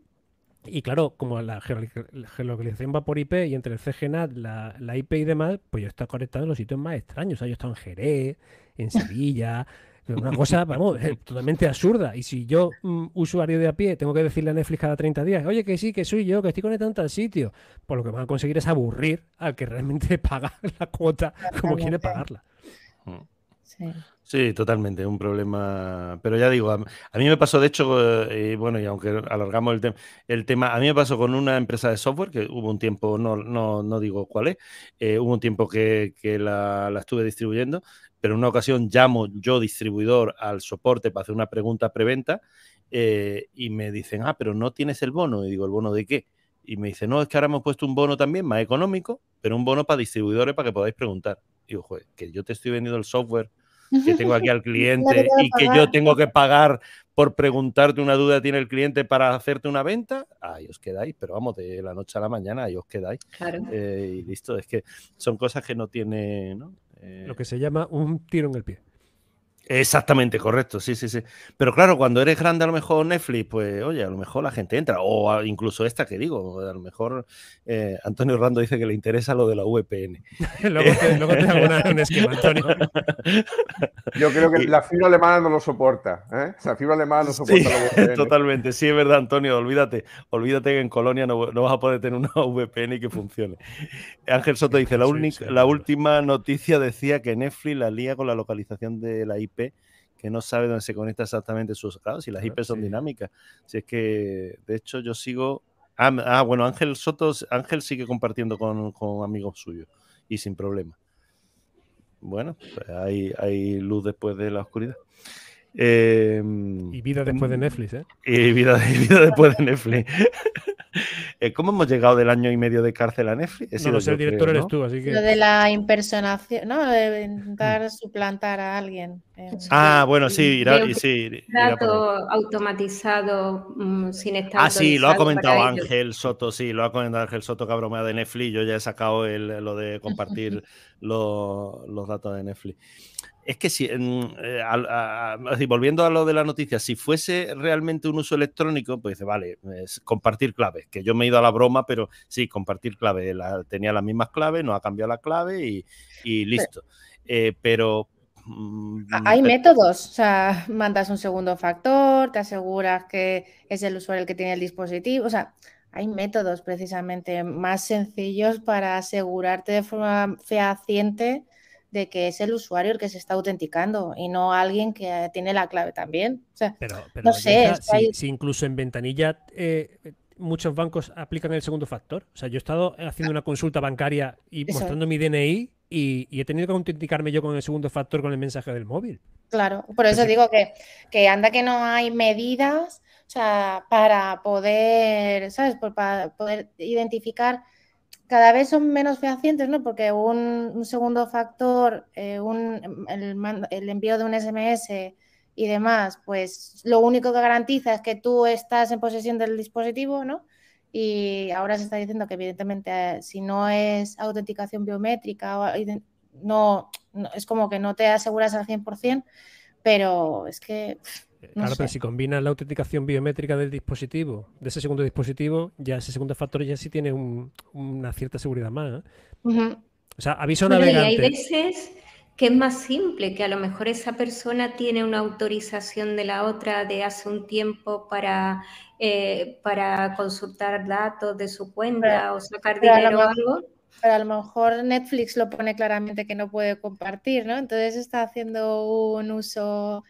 y claro, como la geolocalización va por IP y entre el CGNAT, la, la IP y demás, pues yo estoy conectado en los sitios más extraños. O sea, yo he estado en Jerez, en Sevilla, una cosa, vamos, totalmente absurda. Y si yo, mm, usuario de a pie, tengo que decirle a Netflix cada 30 días, oye, que sí, que soy yo, que estoy conectado en tal sitio, pues lo que van a conseguir es aburrir al que realmente paga la cuota como quiere pagarla. Sí. totalmente, un problema. Pero ya digo, a, mí me pasó, de hecho, eh, bueno, y aunque alargamos el, el, tema, a mí me pasó con una empresa de software que hubo un tiempo, no, no, no digo cuál es, eh, hubo un tiempo que, que la, la, estuve distribuyendo, pero en una ocasión llamo yo, distribuidor, al soporte para hacer una pregunta preventa eh, y me dicen, ah, pero no tienes el bono. Y digo, ¿el bono de qué? Y me dice, no, es que ahora hemos puesto un bono también más económico, pero un bono para distribuidores para que podáis preguntar. Y digo, joder, que yo te estoy vendiendo el software que tengo aquí al cliente y que yo tengo que pagar por preguntarte una duda tiene el cliente para hacerte una venta, ahí os quedáis, pero vamos, de la noche a la mañana ahí os quedáis. Eh, y listo, es que son cosas que no tiene... ¿no? Lo que se llama un tiro en el pie. Exactamente, correcto, sí, sí, sí. Pero claro, cuando eres grande a lo mejor Netflix, pues oye, a lo mejor la gente entra, o incluso esta que digo, a lo mejor eh, Antonio Rando dice que le interesa lo de la VPN. luego, te, luego te un esquema, Antonio. Yo creo que la fibra alemana no lo soporta, ¿eh? La fibra alemana no soporta la VPN. Totalmente, sí, es verdad, Antonio, olvídate, olvídate que en Colonia no, vas a poder tener una VPN que funcione. Ángel Soto dice, la, la última noticia decía que Netflix la lía con la localización de la IP que no sabe dónde se conecta exactamente sus. Claro, si las IP son dinámicas. Si es que, de hecho, yo sigo. Ah, ah bueno, Ángel Soto, Ángel sigue compartiendo con, amigos suyos y sin problema. Bueno, pues hay, hay luz después de la oscuridad. Em, y vida después de Netflix, ¿eh? Y vida, y vida después de Netflix. Eh, ¿Cómo hemos llegado del año y medio de cárcel a Netflix? no, el director eres tú, así que... Lo de la impersonación, ¿no? De intentar suplantar a alguien. Ah, bueno, sí, irá, sí. Dato automatizado mm, sin estar. Ah, sí, lo ha comentado Ángel Soto, sí, lo ha comentado Ángel Soto que ha bromeado de Netflix. Yo ya he sacado el, lo de compartir los, los datos de Netflix es que si, eh, volviendo a lo de la noticia, si fuese realmente un uso electrónico, pues dice, vale, compartir claves, que yo me he ido a la broma, pero sí, compartir claves, tenía las mismas claves, no ha cambiado la clave y, listo. Eh, pero... Mm, hay métodos, o sea, mandas un segundo factor, te aseguras que es el usuario el que tiene el dispositivo, o sea, hay métodos precisamente más sencillos para asegurarte de forma fehaciente de que es el usuario el que se está autenticando y no alguien que tiene la clave también. pero, no sé. si, incluso en ventanilla eh, muchos bancos aplican el segundo factor. O sea, yo he estado haciendo una consulta bancaria y mostrando mi DNI y, he tenido que autenticarme yo con el segundo factor con el mensaje del móvil. Claro, por eso digo que, que anda que no hay medidas o sea, para poder, ¿sabes? Para poder identificar cada vez son menos fehacientes, ¿no? Porque un, segundo factor, eh, el, envío de un SMS y demás, pues lo único que garantiza es que tú estás en posesión del dispositivo, ¿no? Y ahora se está diciendo que evidentemente si no es autenticación biométrica, no, no es como que no te aseguras al 100%, pero es que claro, pero si combinas la autenticación biométrica del dispositivo, de ese segundo dispositivo, ya ese segundo factor ya sí tiene una cierta seguridad más. ¿eh? O sea, aviso navegante. hay veces que es más simple, que a lo mejor esa persona tiene una autorización de la otra de hace un tiempo para, eh, para consultar datos de su cuenta o sacar dinero o algo. Pero a lo mejor Netflix lo pone claramente que no puede compartir, ¿no? Entonces está haciendo un uso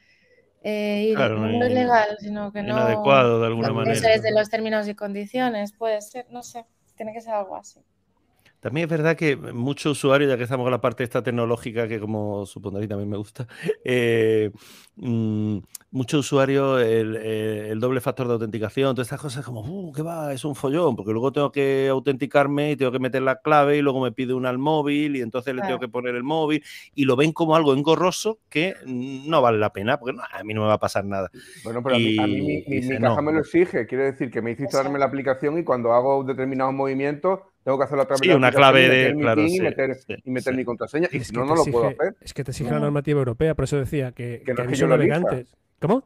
eh, no es legal, sino que no. Inadecuado de alguna manera. Eso es de los términos y condiciones, puede ser, no sé, tiene que ser algo así. También es verdad que muchos usuarios, ya que estamos con la parte esta tecnológica, que como supondréis también me gusta, eh, mm, muchos usuarios eh, el, doble factor de autenticación, todas estas cosas como, uh, ¿qué va? Es un follón, porque luego tengo que autenticarme y tengo que meter la clave y luego me pide una al móvil y entonces le tengo que poner el móvil y lo ven como algo engorroso que no vale la pena, porque a mí no me va a pasar nada. Bueno, pero a mí, mi, caja me lo exige, quiere decir que me hiciste darme la aplicación y cuando hago determinados movimientos tengo que hacerlo a través de una clave de. Claro, y meter, y meter mi contraseña. Y si no, no lo puedo hacer. Es que te exige la normativa europea, por eso decía que, que, que, que navegantes. ¿Cómo?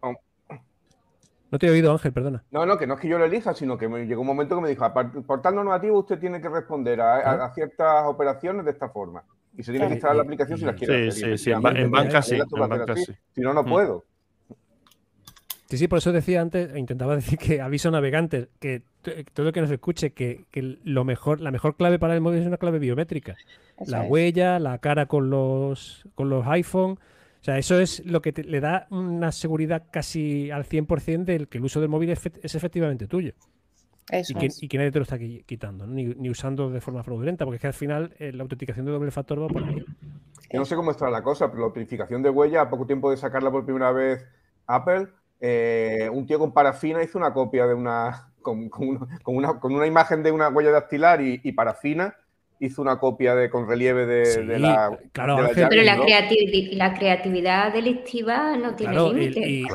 No. te he oído, Ángel, perdona. No, no, que no es que yo lo elija, sino que me llegó un momento que me dijo, por tal normativo usted tiene que responder a, ciertas operaciones de esta forma. Y se tiene que instalar la aplicación si las quiere sí, Sí, sí, en, banca sí. Si no, no mm. puedo. Sí, sí, por eso decía antes, intentaba decir que aviso navegantes, que todo lo que nos escuche, que, lo mejor, la mejor clave para el móvil es una clave biométrica. la huella, la cara con los, con los iPhone. O sea, eso es lo que le da una seguridad casi al 100% del que el uso del móvil es, efectivamente tuyo. y, que, nadie te lo está quitando, ni, usando de forma fraudulenta, porque es que al final eh, la autenticación de doble factor va por ahí. Yo no sé cómo está la cosa, pero la autentificación de huella, a poco tiempo de sacarla por primera vez Apple, eh, un tío con parafina hizo una copia de una con, una, imagen de una huella dactilar y, y parafina hizo una copia de, con relieve de, la. Claro, pero la, la, creatividad delictiva no tiene límite. Y,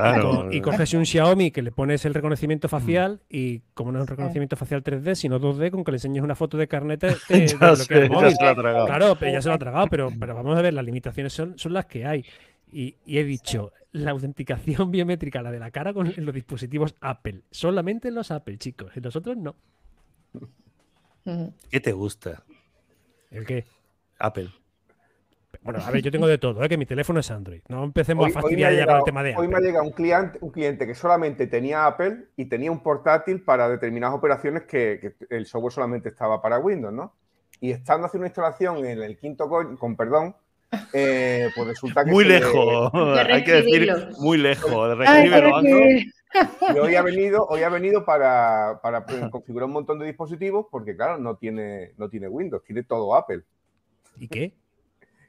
y, coges un Xiaomi que le pones el reconocimiento facial y, como no es un reconocimiento facial 3D, sino 2D, con que le enseñes una foto de carnet de, de, móvil. Claro, ya se lo ha tragado, pero, pero vamos a ver, las limitaciones son, son las que hay. Y, he dicho, la autenticación biométrica, la de la cara con los dispositivos Apple. Solamente en los Apple, chicos. En los otros no. ¿Qué te gusta? ¿El qué? Apple. Bueno, a ver, yo tengo de todo, ¿eh? que mi teléfono es Android. No empecemos a fastidiar ya con el tema de Apple. Hoy me ha llegado un cliente, un cliente que solamente tenía Apple y tenía un portátil para determinadas operaciones que, el software solamente estaba para Windows, ¿no? Y estando haciendo una instalación en el quinto con, perdón, eh, pues resulta que. Muy lejos, hay que decir muy lejos. Y hoy ha venido, hoy ha venido para, configurar un montón de dispositivos porque, claro, no tiene, no tiene Windows, tiene todo Apple. ¿Y qué?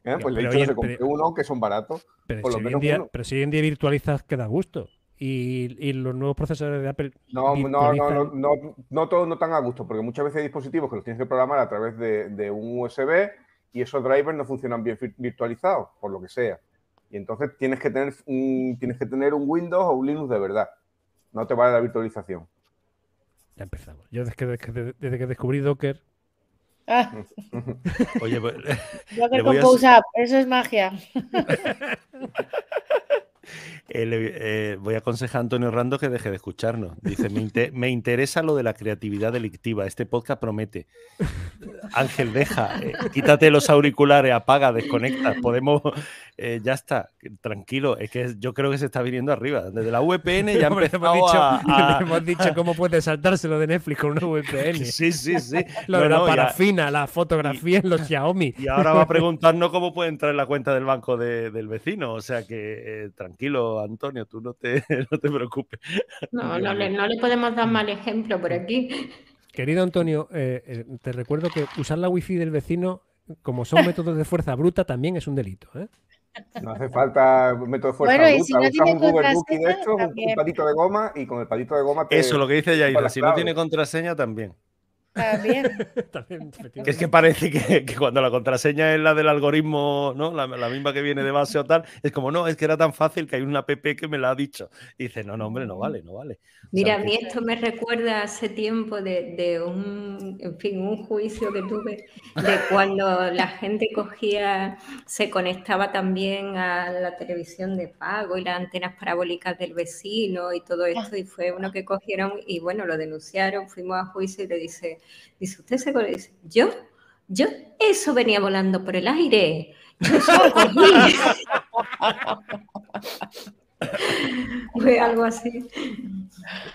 Eh, pues le he dicho que se uno, que son baratos. Pero, si, hoy día, pero si hoy en día virtualizas, queda gusto. Y, los nuevos procesadores de Apple. No, no, no, no, no, todos no tan a gusto, porque muchas veces hay dispositivos que los tienes que programar a través de, de un USB y esos drivers no funcionan bien virtualizados, por lo que sea. Y entonces tienes que tener tienes que tener un Windows o un Linux de verdad. No te vale la virtualización. Ya empezamos. Yo desde que, desde que descubrí Docker. Ah. Oye, pues, Docker Compose App, eso es magia. Eh, eh, voy a aconsejar a Antonio Rando que deje de escucharnos. Dice, me, interesa lo de la creatividad delictiva. Este podcast promete. Ángel, deja, eh, quítate los auriculares, apaga, desconecta. Podemos, ya está, tranquilo. Es que yo creo que se está viniendo arriba. Desde la VPN ya hemos dicho, a, hemos dicho cómo puede saltárselo de Netflix con una VPN. Sí, sí, sí. lo de la parafina, la fotografía en los Xiaomi. Y ahora va a preguntarnos cómo puede entrar en la cuenta del banco del vecino. O sea que tranquilo, Antonio, tú no te, no te preocupes. No, no le, no le podemos dar mal ejemplo por aquí. Querido Antonio, eh, eh, te recuerdo que usar la wifi del vecino, como son métodos de fuerza bruta, también es un delito. ¿eh? No hace falta un método de fuerza bruta. Si no Usas un Google Bookie de esto, un, palito de goma y con el palito de goma te... Eso, lo que dice Yaira, si no tiene contraseña también. También. que es que parece que, cuando la contraseña es la del algoritmo, ¿no? La, misma que viene de base o tal, es como, no, es que era tan fácil que hay una app que me la ha dicho. Y dice, no, no, hombre, no vale, no vale. Mira, a mí esto me recuerda hace tiempo de, un, en fin, un juicio que tuve de cuando la gente cogía, se conectaba también a la televisión de pago y las antenas parabólicas del vecino y todo esto, y fue uno que cogieron y bueno, lo denunciaron, fuimos a juicio y le dice, Dice, ¿usted se dice, ¿yo? ¿Yo? Eso venía volando por el aire. Yo Fue algo así.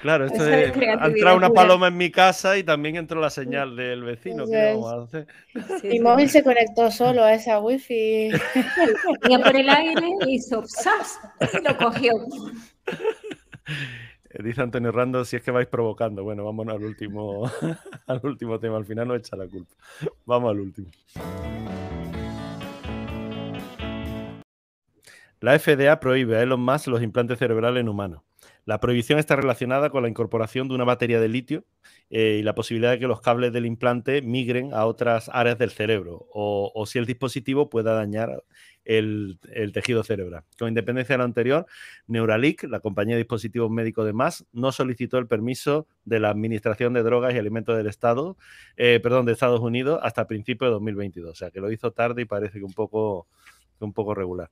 Claro, esto es, ha entrado una paloma en mi casa y también entró la señal del vecino. Mi móvil se conectó solo a esa wifi. Venía por el aire y hizo ¡zas! y lo cogió. Dice Antonio Rando, si es que vais provocando. Bueno, vámonos al último, al último tema. Al final no echa la culpa. Vamos al último. La FDA prohíbe a Elon Musk los implantes cerebrales en humanos. La prohibición está relacionada con la incorporación de una batería de litio eh, y la posibilidad de que los cables del implante migren a otras áreas del cerebro o si el dispositivo pueda dañar el, tejido cerebral. Con independencia de lo anterior, Neuralink, la compañía de dispositivos médicos de más, no solicitó el permiso de la Administración de Drogas y Alimentos del Estado, eh, perdón, de Estados Unidos hasta principios de 2022. O sea, que lo hizo tarde y parece que un poco, un poco regular.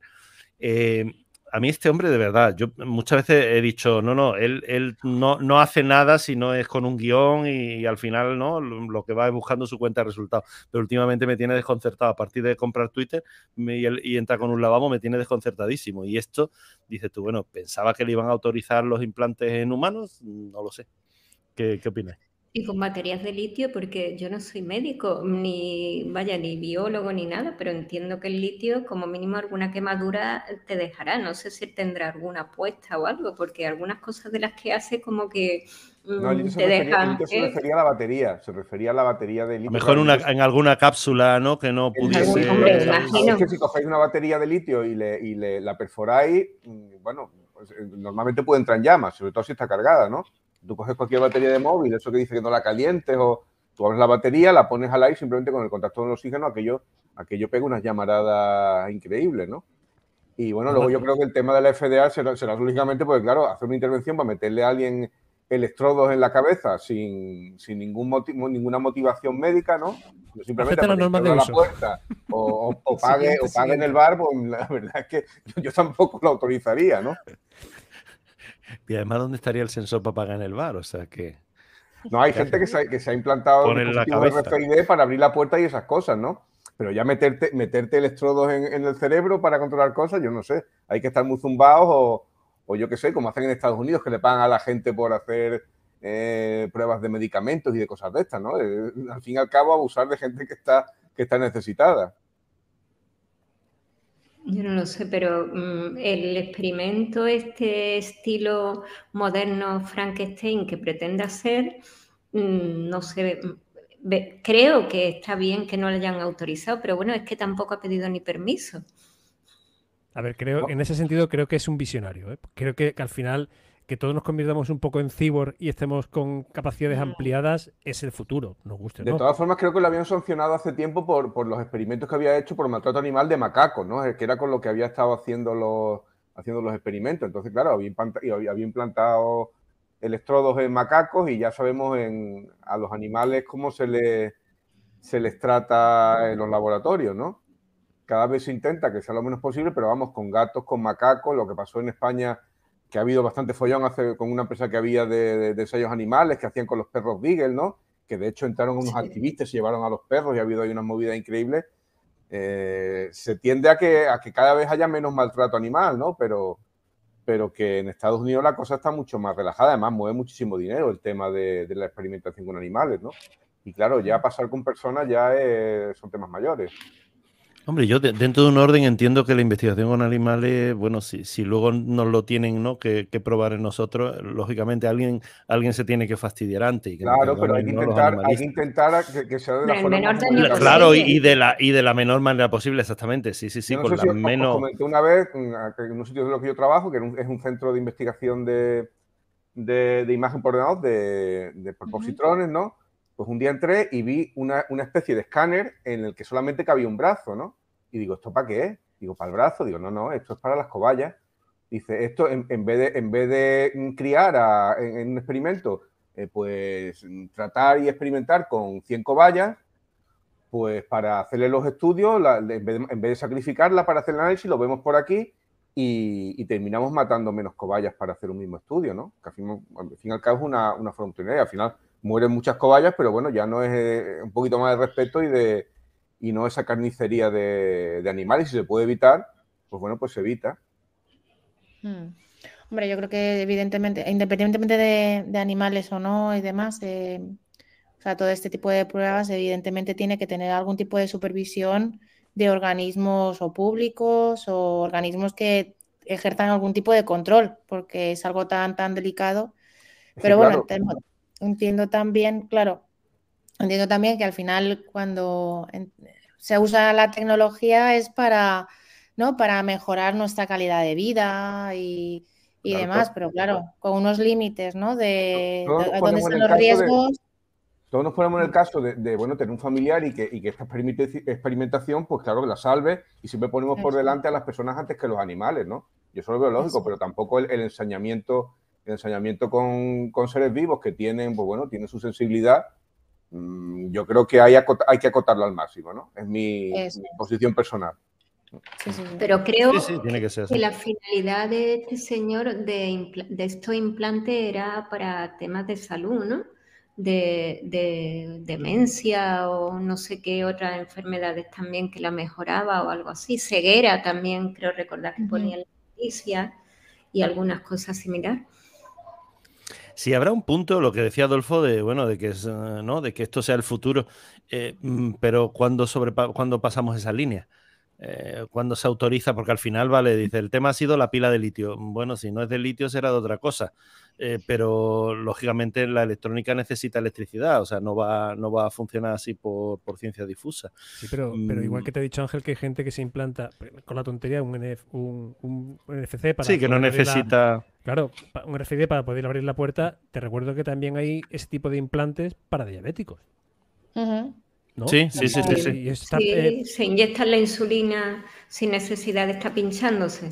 Eh, a mí este hombre de verdad, yo muchas veces he dicho, no, no, él, él no, no, hace nada si no es con un guion y, al final no lo, que va es buscando su cuenta de resultados. Pero últimamente me tiene desconcertado. A partir de comprar Twitter y, entrar con un lavabo me tiene desconcertadísimo. Y esto, dices tú, bueno, pensaba que le iban a autorizar los implantes en humanos, no lo sé. ¿Qué, qué opinas? Y con baterías de litio, porque yo no soy médico, ni vaya, ni biólogo ni nada, pero entiendo que el litio, como mínimo, alguna quemadura te dejará. No sé si tendrá alguna apuesta o algo, porque algunas cosas de las que hace, como que no, el mm, se, refería, se refería a la batería, se refería a la batería de litio. Mejor en alguna cápsula, ¿no? Que no pudiese. Es que si cogéis una batería de litio y, le, y le, la perforáis, mm, bueno, pues, eh, normalmente puede entrar en llamas, sobre todo si está cargada, ¿no? Tú coges cualquier batería de móvil, eso que dice que no la calientes, o tú abres la batería, la pones al aire simplemente con el contacto con el oxígeno, aquello, aquello pega unas llamaradas increíbles, ¿no? Y bueno, luego yo creo que el tema de la FDA será, será lógicamente, porque claro, hacer una intervención para meterle a alguien electrodos en la cabeza sin, sin ningún motivo, ninguna motivación médica, ¿no? Simplemente la, la puerta o, o, pague, o pague en el bar, pues la verdad es que yo tampoco lo autorizaría, ¿no? Y además, ¿dónde estaría el sensor para pagar en el bar? O sea que. No, hay gente que se, que se ha implantado un RFID para abrir la puerta y esas cosas, ¿no? Pero ya meterte, meterte electrodos en, en, el cerebro para controlar cosas, yo no sé. Hay que estar muy zumbados o, o yo qué sé, como hacen en Estados Unidos, que le pagan a la gente por hacer eh, pruebas de medicamentos y de cosas de estas, ¿no? Eh, al fin y al cabo, abusar de gente que está, que está necesitada. Yo no lo sé, pero mm, el experimento, este estilo moderno Frankenstein que pretende hacer, mm, no sé, creo que está bien que no lo hayan autorizado, pero bueno, es que tampoco ha pedido ni permiso. A ver, creo, en ese sentido creo que es un visionario. ¿eh? Creo que, al final que todos nos convirtamos un poco en cyborg y estemos con capacidades mm. ampliadas es el futuro, nos guste. De todas formas, creo que lo habían sancionado hace tiempo por, por, los experimentos que había hecho por maltrato animal de macacos, ¿no? Que era con lo que había estado haciendo los, haciendo los experimentos. Entonces, claro, había, había implantado electrodos en macacos y ya sabemos en, a los animales cómo se, le, se les trata en los laboratorios, ¿no? Cada vez se intenta que sea lo menos posible, pero vamos, con gatos, con macacos, lo que pasó en España que ha habido bastante follón hace, con una empresa que había de, de, animales que hacían con los perros Beagle, ¿no? Que de hecho entraron unos activistas y llevaron a los perros y ha habido ahí una movida increíble. Eh, se tiende a que, a que cada vez haya menos maltrato animal, ¿no? Pero, pero que en Estados Unidos la cosa está mucho más relajada, además mueve muchísimo dinero el tema de, la experimentación con animales, ¿no? Y claro, ya pasar con personas ya son temas mayores. Hombre, yo dentro de un orden entiendo que la investigación con animales, bueno, si, si luego nos lo tienen ¿no? que, probar en nosotros, lógicamente alguien, alguien se tiene que fastidiar antes. claro, pero hay que, intentar, hay que, intentar, que, sea de la forma más Claro, y de, la, y de la menor manera posible, exactamente. Sí, sí, sí. Yo no menos... comenté una vez en un sitio de lo que yo trabajo, que es un centro de investigación de, de, imagen por ordenador de, de positrones, ¿no? Pues un día entré y vi una, una especie de escáner en el que solamente cabía un brazo, ¿no? Y digo, ¿esto para qué? Digo, para el brazo. Digo, no, no, esto es para las cobayas. Dice, esto en, vez, de, en vez de criar en, un experimento, eh, pues tratar y experimentar con 100 cobayas, pues para hacerle los estudios, en, vez de, en, vez de, sacrificarla para hacer el análisis, lo vemos por aquí y, terminamos matando menos cobayas para hacer un mismo estudio, ¿no? Al fin, y al cabo es una, una frontera. Al final mueren muchas cobayas, pero bueno, ya no es eh, un poquito más de respeto y de, y no esa carnicería de, animales. Si se puede evitar, pues bueno, pues se evita. Hmm. Hombre, yo creo que evidentemente, independientemente de, animales o no y demás, eh, o sea, todo este tipo de pruebas evidentemente tiene que tener algún tipo de supervisión de organismos o públicos o organismos que ejerzan algún tipo de control, porque es algo tan, tan delicado. Pero bueno, entiendo también, claro, entiendo también que al final cuando se usa la tecnología es para, ¿no? para mejorar nuestra calidad de vida y, demás, pero claro, con unos límites, ¿no? De, dónde están los riesgos. todos nos ponemos en el caso de, bueno, tener un familiar y que, y que esta experimentación, pues claro, que la salve y siempre ponemos por delante a las personas antes que los animales, ¿no? Yo eso lo veo lógico, pero tampoco el, ensañamiento, el ensañamiento con, con, seres vivos que tienen, pues bueno, tienen su sensibilidad Mm, yo creo que hay, hay que acotarlo al máximo, ¿no? Es mi, posición personal. Pero creo que, la finalidad de este señor de, de estos implantes era para temas de salud, ¿no? De, demencia o no sé qué otras enfermedades también que la mejoraba o algo así. Ceguera también, creo recordar que ponía en la noticia y algunas cosas similares. Si habrá un punto, lo que decía Adolfo, de bueno, de que es, eh, ¿no? de que esto sea el futuro, eh, mm, pero cuando cuando pasamos esa línea, eh, cuando se autoriza, porque al final, vale, dice, el tema ha sido la pila de litio. Bueno, si no es de litio será de otra cosa. Eh, pero lógicamente la electrónica necesita electricidad, o sea, no va, no va a funcionar así por, ciencia difusa. Sí, pero, pero igual mm. que te he dicho, Ángel, que hay gente que se implanta con la tontería un, un, NFC para. Sí, que no necesita. claro, un RFID para poder abrir la puerta. Te recuerdo que también hay ese tipo de implantes para diabéticos. Sí, sí, sí, sí, sí. se inyecta la insulina sin necesidad de estar pinchándose.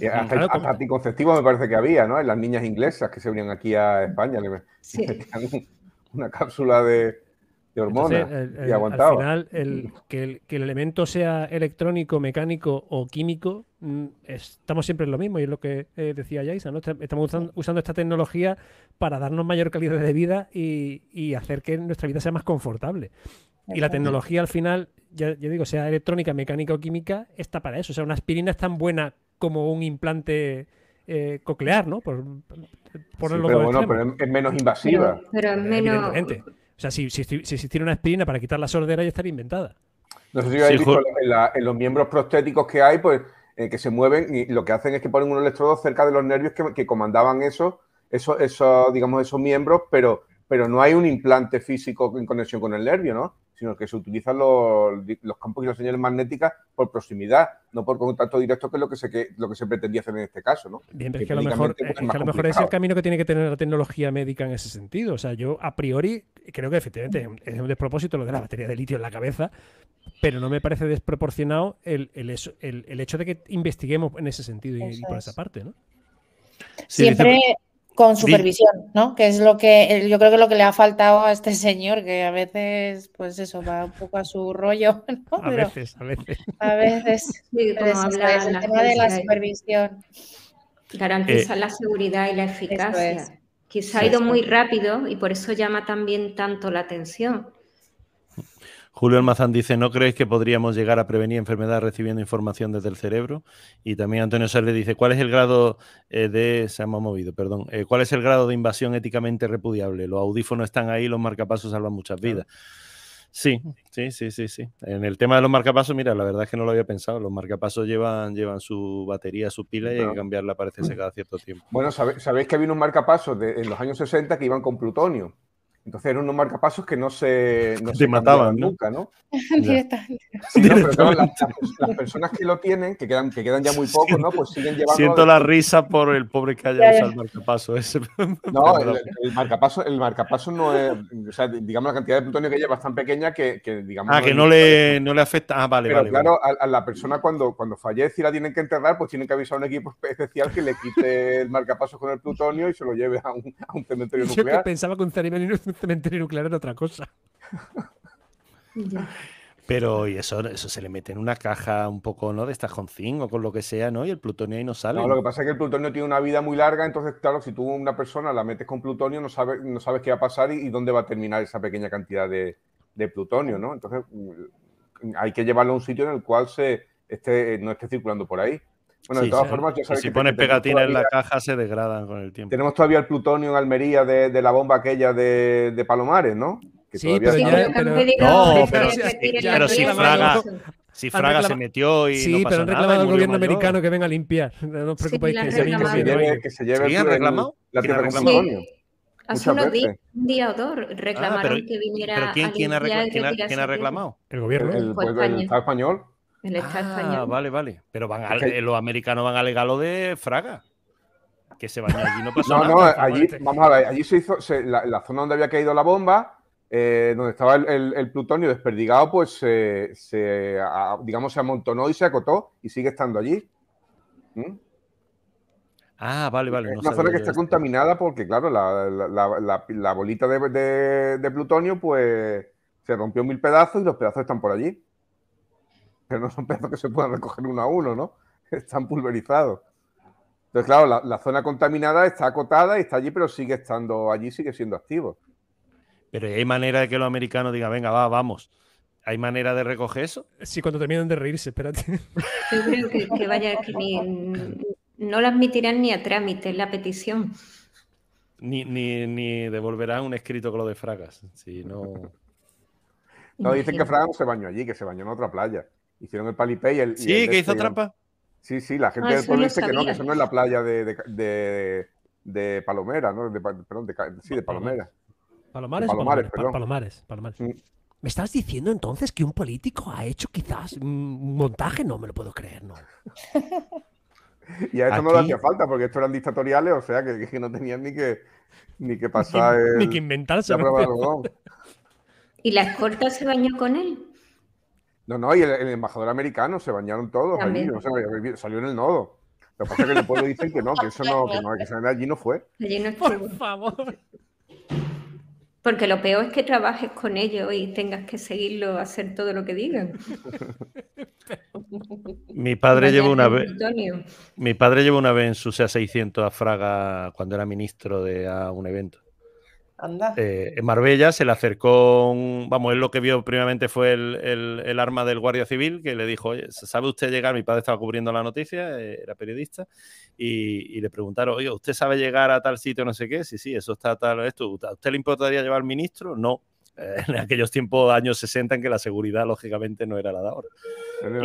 Y hasta, anticonceptivos me parece que había, ¿no? En las niñas inglesas que se venían aquí a España, le metían una cápsula de, hormonas y aguantaba. Al final, el, que, el, que, el, elemento sea electrónico, mecánico o químico, mm, estamos siempre en lo mismo y es lo que eh, decía Yaisa, ¿no? Estamos usando, esta tecnología para darnos mayor calidad de vida y, y hacer que nuestra vida sea más confortable. Y la tecnología al final, ya, digo, sea electrónica, mecánica o química, está para eso. O sea, una aspirina es tan buena como un implante eh, coclear, ¿no? Por, pero bueno, pero es menos invasiva. Pero, es menos. O sea, si, si, si, existiera una aspirina para quitar la sordera, ya estaría inventada. No sé si habéis visto en, los miembros prostéticos que hay, pues eh, que se mueven y lo que hacen es que ponen unos electrodos cerca de los nervios que, que comandaban eso, eso, eso, digamos, esos miembros, pero, pero no hay un implante físico en conexión con el nervio, ¿no? Sino que se utilizan los, campos y las señales magnéticas por proximidad, no por contacto directo, que es lo que se, lo que se pretendía hacer en este caso. ¿no? Bien, pero es que a lo mejor, pues, es, a lo mejor es el camino que tiene que tener la tecnología médica en ese sentido. O sea, yo a priori creo que efectivamente es un despropósito lo de la batería de litio en la cabeza, pero no me parece desproporcionado el, hecho de que investiguemos en ese sentido y, por esa parte. ¿no? Siempre con supervisión, ¿no? Que es lo que yo creo que lo que le ha faltado a este señor, que a veces, pues eso, va un poco a su rollo, ¿no? A veces, a veces. A veces. Sí, como es el tema de la supervisión. Garantizar eh, la seguridad y la eficacia. Quizá ha ido muy rápido y por eso llama también tanto la atención. Julio Almazán dice, ¿no creéis que podríamos llegar a prevenir enfermedades recibiendo información desde el cerebro? Y también Antonio Serle dice, ¿cuál es el grado eh, de... Se ha movido, perdón. Eh, ¿Cuál es el grado de invasión éticamente repudiable? Los audífonos están ahí, los marcapasos salvan muchas vidas. Sí, sí, sí, sí, sí. En el tema de los marcapasos, mira, la verdad es que no lo había pensado. Los marcapasos llevan, llevan su batería, su pila y hay que cambiarla, parece, cada cierto tiempo. Bueno, sabéis que había unos marcapasos en los años 60 que iban con plutonio. Entonces eran unos marcapasos que no se, no se mataban nunca, ¿no? Directamente. Sí, no, pero las, personas que lo tienen, que quedan, que quedan ya muy pocos, ¿no? Pues siguen llevando. Siento la risa por el pobre que haya usado el marcapaso ese. No, el, marcapaso, el marcapaso no es. O sea, digamos, la cantidad de plutonio que lleva es tan pequeña que, que digamos. Ah, que no le, no le afecta. Ah, vale, pero vale. Claro, A, la persona cuando, cuando fallece y la tienen que enterrar, pues tienen que avisar a un equipo especial que le quite el marcapaso con el plutonio y se lo lleve a un, a un cementerio nuclear. Yo pensaba que un cementerio nuclear otra cosa. Pero y eso, eso se le mete en una caja un poco, ¿no? De estas con zinc o con lo que sea, ¿no? Y el plutonio ahí no sale. No, lo que pasa es que el plutonio tiene una vida muy larga, entonces, claro, si tú una persona la metes con plutonio, no sabes, no sabes qué va a pasar y, dónde va a terminar esa pequeña cantidad de, plutonio, ¿no? Entonces, mm, hay que llevarlo a un sitio en el cual se esté, no esté circulando por ahí. Bueno, de todas formas, ya sabes Si pones pegatina en la caja, se degradan con el tiempo. Tenemos todavía el plutonio en Almería de, la bomba aquella de, Palomares, ¿no? Sí, pero, ya, no, pero, si Fraga, si Fraga se metió y sí, no pero han reclamado al gobierno americano que venga a limpiar. No os preocupéis que, se lleve, que se lleve ¿Sí, reclamado? la tierra con plutonio. Hace unos días, un día o dos reclamaron que viniera ¿Pero quién, quién, ha, quién, ha, reclamado? El gobierno. El, el Estado español. El ah, vale, vale. Pero van a, los americanos van a alegar lo de Fraga. Que se vayan allí, no pasó no, nada. No, allí, vamos a ver, allí se hizo, la, zona donde había caído la bomba, eh, donde estaba el, plutonio desperdigado, pues se, digamos, se amontonó y se acotó y sigue estando allí. ¿Mm? Ah, vale, vale. Es una zona que está contaminada porque, claro, la, bolita de, de, plutonio, pues se rompió en mil pedazos y los pedazos están por allí pero no son pedazos que se puedan recoger uno a uno, ¿no? Están pulverizados. Entonces, claro, la, zona contaminada está acotada y está allí, pero sigue estando allí, sigue siendo activo. Pero hay manera de que los americanos digan, venga, va, vamos. ¿Hay manera de recoger eso? Sí, cuando terminan de reírse, espérate. Yo creo que, vaya, que no la admitirán ni a trámite la petición. Ni, ni, ni devolverán un escrito con lo de Fragas. Si no... no, dicen que Fragas no se bañó allí, que se bañó en otra playa. Hicieron el palipé y el. Sí, que hizo trampa. Sí, sí, la gente del pueblo dice que no, que eso no es la playa de, de, de, de Palomera, ¿no? De, perdón, de, sí, de Palomera. Palomares, Palomares, perdón. Palomares, Palomares. ¿Me estás diciendo entonces que un político ha hecho quizás un montaje? No me lo puedo creer, no. y a esto no le hacía falta, porque estos eran dictatoriales, o sea que, que no tenían ni que, ni que pasar. Ni, el, ni que inventarse. ¿Y la escolta se bañó con él? No, no, y el, el embajador americano se bañaron todos allí, no sé, salió en el nodo. Lo que pasa es que en el pueblo dicen que no, que eso no, que no, que allí no fue. Allí no Por favor. Porque lo peor es que trabajes con ellos y tengas que seguirlo, hacer todo lo que digan. Mi padre llevó una vez. Mi padre llevó una vez en su SEA600 a Fraga cuando era ministro de a un evento. Anda. Eh, en Marbella se le acercó, vamos, él lo que vio primeramente fue el, el, arma del Guardia Civil que le dijo, oye, ¿sabe usted llegar? Mi padre estaba cubriendo la noticia, eh, era periodista, y, le preguntaron, oye, ¿usted sabe llegar a tal sitio, no sé qué? Sí, sí, eso está tal, esto. ¿A usted le importaría llevar ministro? No. Eh, en aquellos tiempos, años 60, en que la seguridad, lógicamente, no era la de ahora.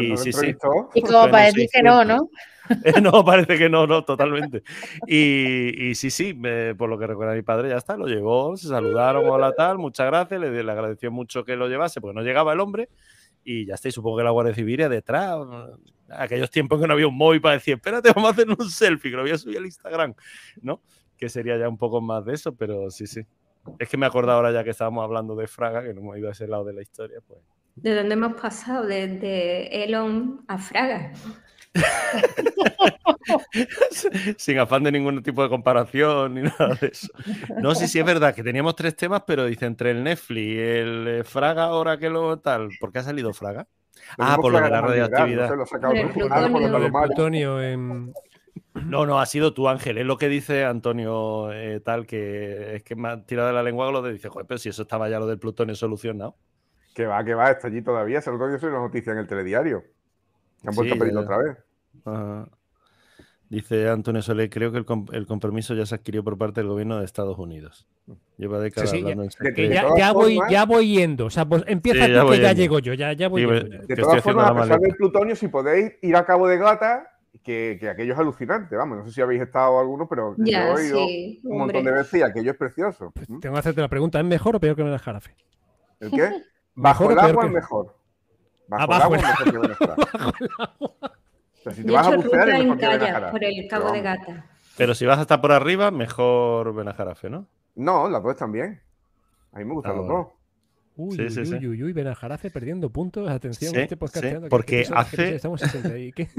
Y, sí, sí. y como para decir que no, ¿no? no, parece que no, no, totalmente. Y, y sí, sí, me, por lo que recuerda mi padre, ya está, lo llevó, se saludaron, hola tal, muchas gracias, le, le, agradeció mucho que lo llevase, porque no llegaba el hombre, y ya está, y supongo que la Guardia Civil iría detrás, aquellos tiempos que no había un móvil para decir, espérate, vamos a hacer un selfie, que lo voy a subir al Instagram, ¿no? Que sería ya un poco más de eso, pero sí, sí. Es que me acuerdo ahora ya que estábamos hablando de Fraga, que no hemos ido a ese lado de la historia, pues. ¿De dónde hemos pasado? Desde de Elon a Fraga. Sin afán de ningún tipo de comparación ni nada de eso. No sé si es verdad que teníamos tres temas, pero dice entre el Netflix, el Fraga, ahora que lo tal. ¿Por qué ha salido Fraga? Ah, por lo de la radioactividad. el plutonio en... No, no, ha sido tú, Ángel. Es lo que dice Antonio eh, tal, que es que me ha tirado de la lengua lo de dice, joder, pero si eso estaba ya lo del plutonio solucionado. Que va, que va, está allí todavía. Se lo soy una noticia en el telediario. Que han vuelto sí, a pedirlo otra vez. Uh, dice Antonio Solé, creo que el, comp el, compromiso ya se adquirió por parte del gobierno de Estados Unidos. Lleva décadas sí, sí, hablando ya, en ya, ya, voy, ya voy yendo. O sea, pues empieza sí, tú que ya llego yo. Ya, ya voy sí, yendo. De todas formas, a pesar del plutonio, si podéis ir a Cabo de Gata, que, que, aquello es alucinante, vamos, no sé si habéis estado alguno, pero ya, yo he sí, un montón de veces y aquello es precioso. Pues tengo que hacerte la pregunta, ¿es mejor o peor que el jarafe? ¿El qué? Bajo el agua es mejor. Bajo el agua es mejor que Venezuela. O sea, si te Yo vas a he hecho bucear es mejor que por el Cabo de Gata. Pero si vas hasta por arriba, mejor Benajarafe, ¿no? No, las dos están bien. A mí me gustan Ah, los bueno. Uy, Sí, uy, sí, uy, uy, perdiendo puntos. Atención, Sí, este podcast. porque que- que- hace- Estamos 60 y qué.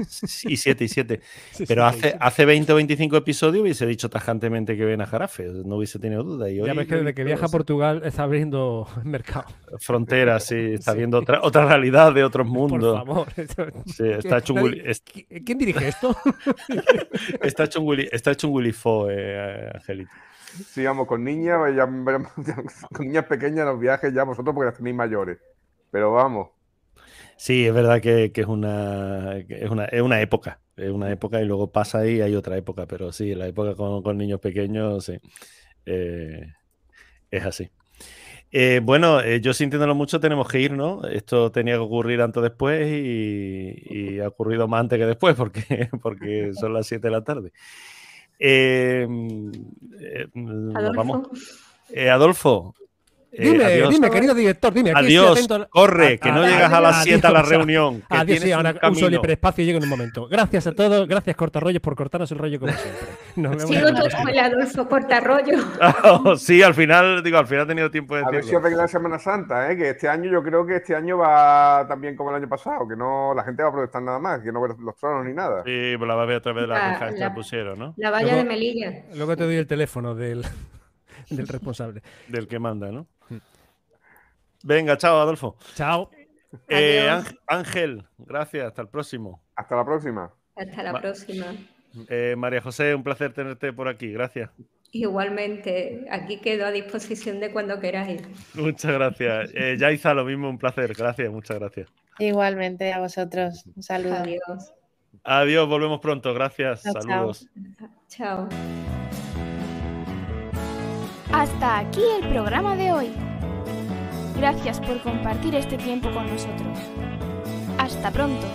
Y 7 y 7. Sí, Pero hace, hace 20 o 25 episodios hubiese dicho tajantemente que Benajarafe. No hubiese tenido duda. Y hoy Ya ves que desde que viaja a. Portugal está abriendo mercado. Fronteras, sí, está viendo otra, otra realidad de otros Por mundos. favor. Está hecho un es- ¿Qui- ¿Quién dirige esto? está hecho un Willy, está hecho un Willy Fo, eh, Angelito. Sí, vamos, con niñas, ya- ya- con niñas pequeñas los viajes ya vosotros porque las tenéis mayores. Pero vamos, Sí, es verdad que, es, una, es, una, es una época. Es una época y luego pasa ahí y hay otra época. Pero sí, la época con, niños pequeños, sí. Eh, es así. Eh, bueno, eh, yo sintiéndolo mucho tenemos que ir, ¿no? Esto tenía que ocurrir antes después y, y ha ocurrido más antes que después porque, porque son las 7 de la tarde. Eh, eh, Adolfo. vamos. Eh, Adolfo. Eh, Dime, adiós. dime, querido director, dime. Aquí estoy Adiós, atento corre, a- que no a- llegas a las adiós, 7 a la reunión. que Adiós, sí, ahora un uso el hiperespacio y llego en un momento. Gracias a todos, gracias Cortarrollos por cortarnos el rollo como siempre. Nos vemos Sigo tu la escuela, Adolfo Cortarrollo. Oh, sí, al final, digo, al final he tenido tiempo de a ver si decirlo. venga la Semana Santa, ¿eh? que este año yo creo que este año va también como el año pasado, que no la gente va a protestar nada más, que no ve los tronos ni nada. Sí, pues la va a ver a través de las La- que la- la pusieron, ¿no? La valla Luego- de Melilla. Luego te doy el teléfono del, del responsable. Del que manda, ¿no? Venga, chao, Adolfo. Chao. Eh, Adiós. Ángel- gracias, hasta el próximo. Hasta la próxima. Hasta la próxima. Eh, María José, un placer tenerte por aquí, gracias. Igualmente, aquí quedo a disposición de cuando queráis. Muchas gracias. Eh, Yaiza, lo mismo, un placer, gracias, muchas gracias. Igualmente a vosotros. Un saludo. Adiós. Adiós, volvemos pronto, gracias, Chao, chao. saludos. Chao. Hasta aquí el programa de hoy. Gracias por compartir este tiempo con nosotros. Hasta pronto.